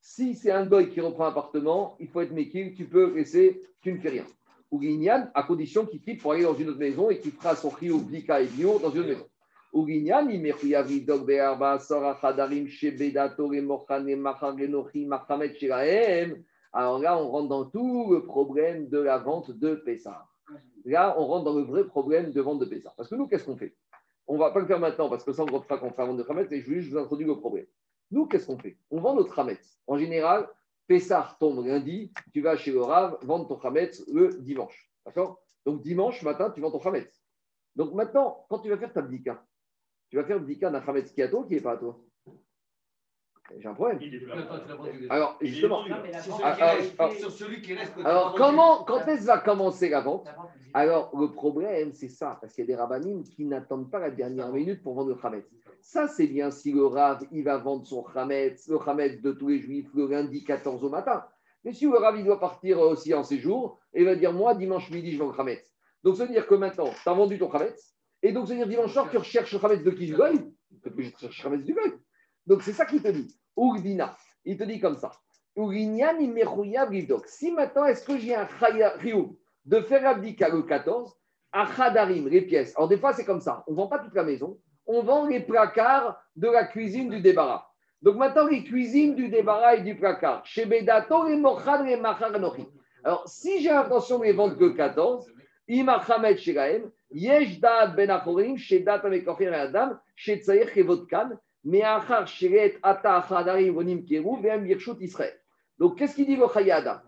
A: Si c'est un goy qui reprend un appartement, il faut être méquille, tu peux laisser, tu ne fais rien. Ou Guignan, à condition qu'il quitte pour aller dans une autre maison et qu'il fera son rio, blika et bio dans une autre maison. Ou Guignan, il mechuyavi dog be'arba sora chadarim shebedato remochane macharenochi machamet shirahem. Alors là, on rentre dans tout le problème de la vente de Pessah. Là, on rentre dans le vrai problème de vente de Pessah. Parce que nous, qu'est-ce qu'on fait? On ne va pas le faire maintenant parce que ça, on ne pas qu'on fait la vente de Hametz et je vous introduire le problème. Nous, qu'est-ce qu'on fait? On vend notre Hametz. En général, Pessah tombe lundi, tu vas chez le vendre ton Hametz le dimanche. D'accord? Donc dimanche matin, tu vends ton Hametz. Donc maintenant, quand tu vas faire ta bdika, tu vas faire bdika d'un Hametz qui est à toi qui n'est pas à toi? J'ai un problème. Alors, justement, alors comment, quand est-ce va commencer la vente Alors, le problème, c'est ça, parce qu'il y a des rabbinim qui n'attendent pas la dernière minute pour vendre le Hametz. Ça, c'est bien si le Rav, il va vendre son Hametz, le Hametz de tous les juifs, le lundi 14 au matin. Mais si le Rav, il doit partir aussi en séjour, et il va dire, moi, dimanche midi, je vends le Hametz. Donc, ça veut dire que maintenant, tu as vendu ton Hametz, et donc, ça veut dire dimanche soir, tu recherches le Hametz de qui du Goy Tu peux chercher le Hametz du Goy. Donc, c'est ça qu'il te dit. Ugdina, il te dit comme ça. Si maintenant, est-ce que j'ai un rioum de faire abdika le 14, achadarim, les pièces. Alors, des fois, c'est comme ça. On ne vend pas toute la maison. On vend les placards de la cuisine du débarras. Donc, maintenant, les cuisines du débarras et du placard. Chez Bedato, mochad, les. Alors, si j'ai l'intention de les vendre que 14, imachamet shiraem, yesh da'at ben achorim, shedat amekocher adam, shetzayer kevodkan, me'achar sheret ata achadarim vonim keru, ve'em yirshut Israël. Donc, qu'est-ce qu'il dit le Chayada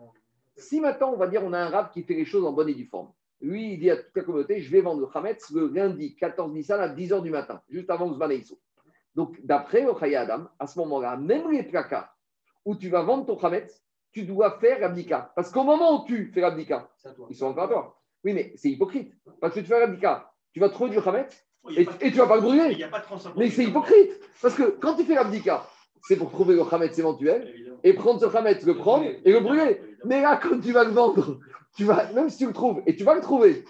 A: Si maintenant, on va dire, on a un rab qui fait les choses en bonne et due forme. Lui, il dit à toute la communauté, je vais vendre le Hametz le lundi 14 Nissan à 10h du matin, juste avant Eissou. Donc, d'après le Chayadam, à ce moment-là, même les placards où tu vas vendre ton Hametz, tu dois faire l'abdika. Parce qu'au moment où tu fais l'abdika, ils sont encore à toi. Oui, mais c'est hypocrite. Parce que tu fais l'abdika, tu vas trouver du Hametz et,
C: de-
A: et tu vas pas le brûler.
C: Il n'y a pas de transformation.
A: Mais c'est hypocrite. Parce que quand tu fais l'abdika, c'est pour trouver le Hametz éventuel
C: Évidemment.
A: et prendre ce Hametz, le prendre et le brûler.
C: Évidemment.
A: Mais là, quand tu vas le vendre, tu vas, même si tu le trouves, et tu vas le trouver,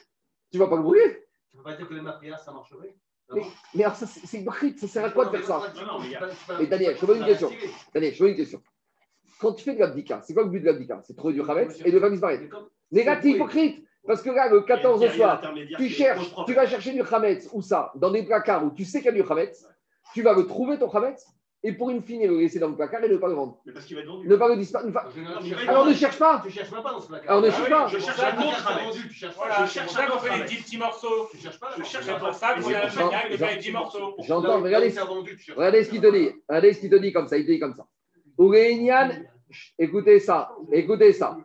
A: tu vas pas le brûler.
F: Tu peux pas dire que les matériaux, ça marcherait?
A: Mais, mais alors, ça, c'est hypocrite, ça sert à quoi de faire ça?
C: Mais
A: Daniel, je te pose une question. Daniel, je te pose une question. Quand tu fais de l'abdika, c'est quoi le but de l'abdika? C'est trouver du Hametz et de faire disparaître. Mais là, tu es hypocrite. Parce que là, le 14 au soir, tu cherches, tu vas chercher du Hametz, où ça Dans des placards où tu sais qu'il y a du Hametz, tu vas le trouver ton Hametz, et pour une fine, le laisser dans le placard et ne pas le vendre.
C: Mais parce qu'il va être vendu.
A: Ne pas le disparaître.
C: mais-
A: Alors ne cherche pas
F: Tu cherches même pas dans ce placard.
A: Alors ne
E: Ah
A: cherche
E: oui,
A: pas
C: Je cherche un autre
F: vendu, tu cherches.
E: Voilà,
C: Je cherche
E: pour ça
C: un
E: qu'on
C: autre
E: fait des
C: Hametz.
E: petits, petits morceaux.
F: Tu cherches pas.
C: Je cherche
E: pour ça qu'on a un
A: pourtant-
E: chagrin de faire des petits morceaux.
A: J'entends, mais regardez, regardez ce qu'il te dit. Regardez ce qu'il te dit comme ça. Il te dit comme ça. Ureinian, écoutez ça, écoutez ça.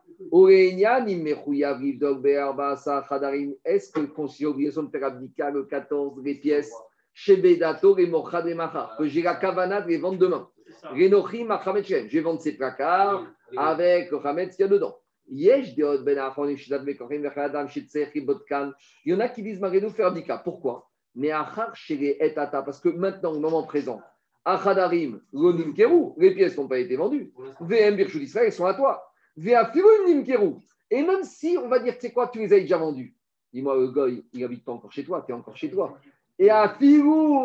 A: Est-ce que considère l'obligation de faire abdika le 14 les pièces chez Bedato et Mochad et Machar que j'ai la kavana de les vendre demain.
C: C'est ça.
A: Renochi Machamet Shem. Je vais vendre ces placards avec le Hametz qu'il y a dedans. Ben. Il y en a qui disent Marénou faire abdika. Pourquoi? Mais achar chez et ata. Parce que maintenant, au moment présent, achadarim, lonim keru, les pièces n'ont pas été vendues. VM Birchut Israël, elles sont à toi. Et même si on va dire, tu sais quoi, tu les as déjà vendus. Dis-moi, le goy, il habite pas encore chez toi, tu es encore chez toi. Et à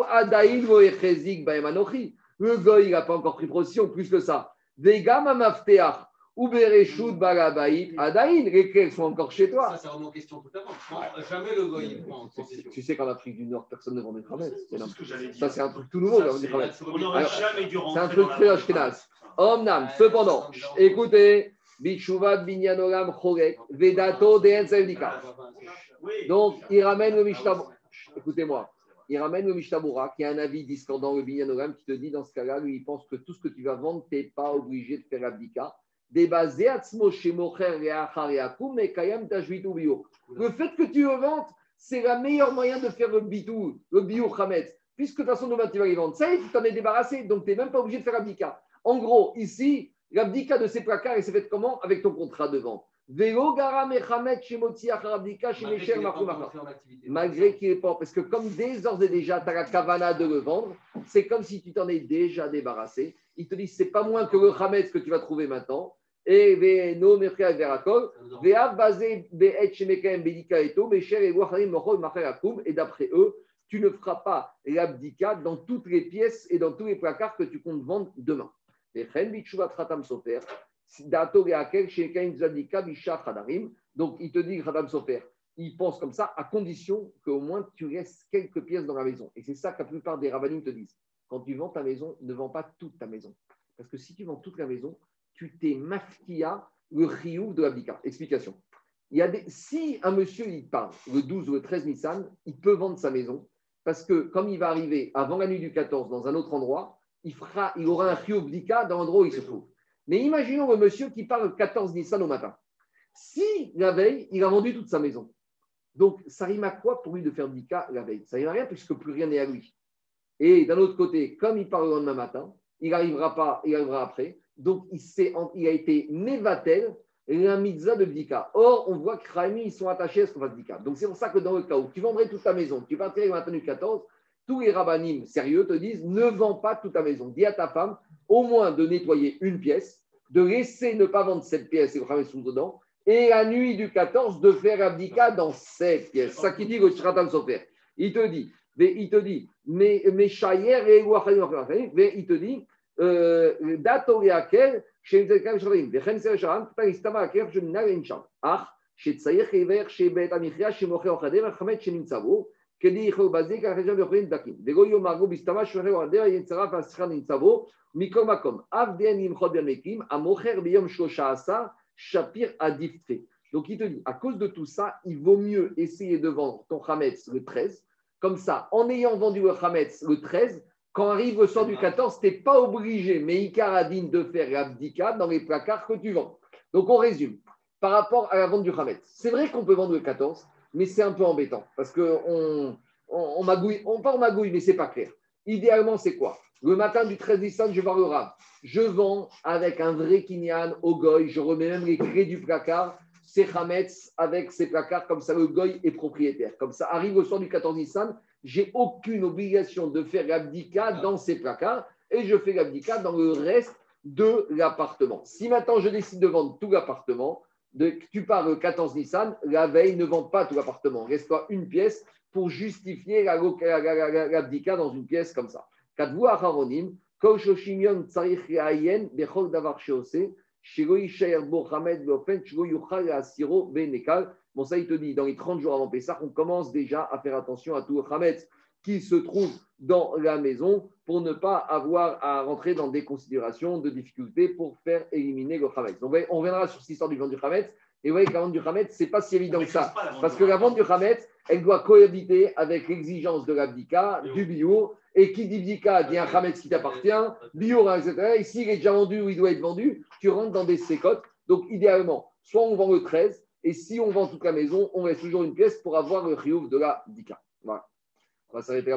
A: adaïn voechezik baemanochi. Le goy, il n'a pas encore pris possession, plus que ça. Vega mamafteach. Ou bereshut balabaït adaïn. Les clés sont encore chez toi.
F: Ça, c'est vraiment question tout à l'heure. Jamais le goy prend en
A: Tu-
F: possession.
A: Tu sais qu'en Afrique du Nord, personne ne vend des. C'est
C: C'est dire.
A: Ça, c'est un truc tout nouveau,
C: Ça,
A: là, on
C: c'est- n'aurait
A: Alors,
C: jamais dû rentrer
A: un truc très. Omnam, cependant, écoutez, Chorek, Vedato. Donc, il ramène le Mishtabura. Écoutez-moi. Il ramène le Mishtabura, qui a un avis discordant, le Binyanolam, qui te dit dans ce cas-là, lui, il pense que tout ce que tu vas vendre, tu n'es pas obligé de faire abdika. Le fait que tu le c'est le meilleur moyen de faire le bitou, le bio Khametz. Puisque de toute façon, tu vas les vendre. Ça tu t'en es débarrassé, donc tu n'es même pas obligé de faire abdika. En gros, ici, l'abdika de ces placards, il s'est fait comment? Avec ton contrat de vente.
F: Malgré qu'il est pas.
A: Parce que comme dès d'ores et déjà, tu as la kavana de le vendre, c'est comme si tu t'en es déjà débarrassé. Il te dit, c'est pas moins que le Khamet que tu vas trouver maintenant. Et Veno Verakol. Mecher et Mochol. Et d'après eux, tu ne feras pas l'abdika dans toutes les pièces et dans tous les placards que tu comptes vendre demain. Donc, il te dit, Khatam Sofer, il pense comme ça à condition qu'au moins tu laisses quelques pièces dans la maison. Et c'est ça que la plupart des rabbinim te disent. Quand tu vends ta maison, ne vends pas toute ta maison. Parce que si tu vends toute la maison, tu t'es mafkia le riouf de l'abdika. Explication. Il y a si un monsieur il part le 12 ou le 13 Nissan, il peut vendre sa maison parce que comme il va arriver avant la nuit du 14 dans un autre endroit, il, aura un riouf d'Ika dans l'endroit où il se trouve. Mais imaginons le monsieur qui part le 14 Nissan au matin. Si la veille, il a vendu toute sa maison, donc ça rime à quoi pour lui de faire d'Ika la veille? Ça rime à rien puisque plus rien n'est à lui. Et d'un autre côté, comme il part le lendemain matin, il n'arrivera pas, il arrivera après. Donc il, a été Nevatel, la mitzvah de Bdika. Or, on voit que Raimi, ils sont attachés à ce qu'on fasse Bdika. Donc c'est pour ça que dans le cas où tu vendrais toute ta maison, tu partirais le matin du 14, tous les rabbinim sérieux te disent ne vends pas toute ta maison. Dis à ta femme au moins de nettoyer une pièce, de laisser ne pas vendre cette pièce et le sous dedans, et la nuit du 14 de faire abdika dans cette pièce. Ça qui dit que le Shratam Sofer. Il te dit, mais il te dit, mais mais et il te dit euh, date au donc il te dit, à cause de tout ça, il vaut mieux essayer de vendre ton Hametz le 13. Comme ça, en ayant vendu le Hametz le 13, quand arrive le soir du 14, tu n'es pas obligé, mais Icaradine, de faire l'abdika dans les placards que tu vends. Donc on résume, par rapport à la vente du Hametz. C'est vrai qu'on peut vendre le 14, mais c'est un peu embêtant parce qu'on on, magouille, on pas magouille, mais c'est pas clair. Idéalement, c'est quoi? Le matin du 13 décembre, je vais voir le Rav. Je vends avec un vrai kinyan au goy. Je remets même les clés du placard. C'est Hametz avec ces placards. Comme ça, le goy est propriétaire. Comme ça, arrive au soir du 14 Nissan. J'ai aucune obligation de faire l'abdika dans ces placards. Et je fais l'abdika dans le reste de l'appartement. Si maintenant je décide de vendre tout l'appartement, de, tu pars euh, le 14 Nissan, la veille, ne vende pas tout l'appartement. Reste-toi une pièce pour justifier la, la, la, dans une pièce comme ça. Bon, ça, il te dit, dans les 30 jours avant Pessah, on commence déjà à faire attention à tout Hametz qui se trouve dans la maison pour ne pas avoir à rentrer dans des considérations de difficultés pour faire éliminer le chametz. Donc, on reviendra sur cette histoire du vente du chametz. Et vous voyez que la vente du chametz, c'est pas si évident que ça. Parce que la vente du Hametz, elle doit cohabiter avec l'exigence de l'abdika, du bio. Et qui dit bdika dit un Hametz qui t'appartient, bio, etc. Et s'il est déjà vendu ou il doit être vendu, tu rentres dans des sécotes. Donc, idéalement, soit on vend le 13, et si on vend toute la maison, on laisse toujours une pièce pour avoir le riouf de la bdika. Voilà. On va s'arrêter là.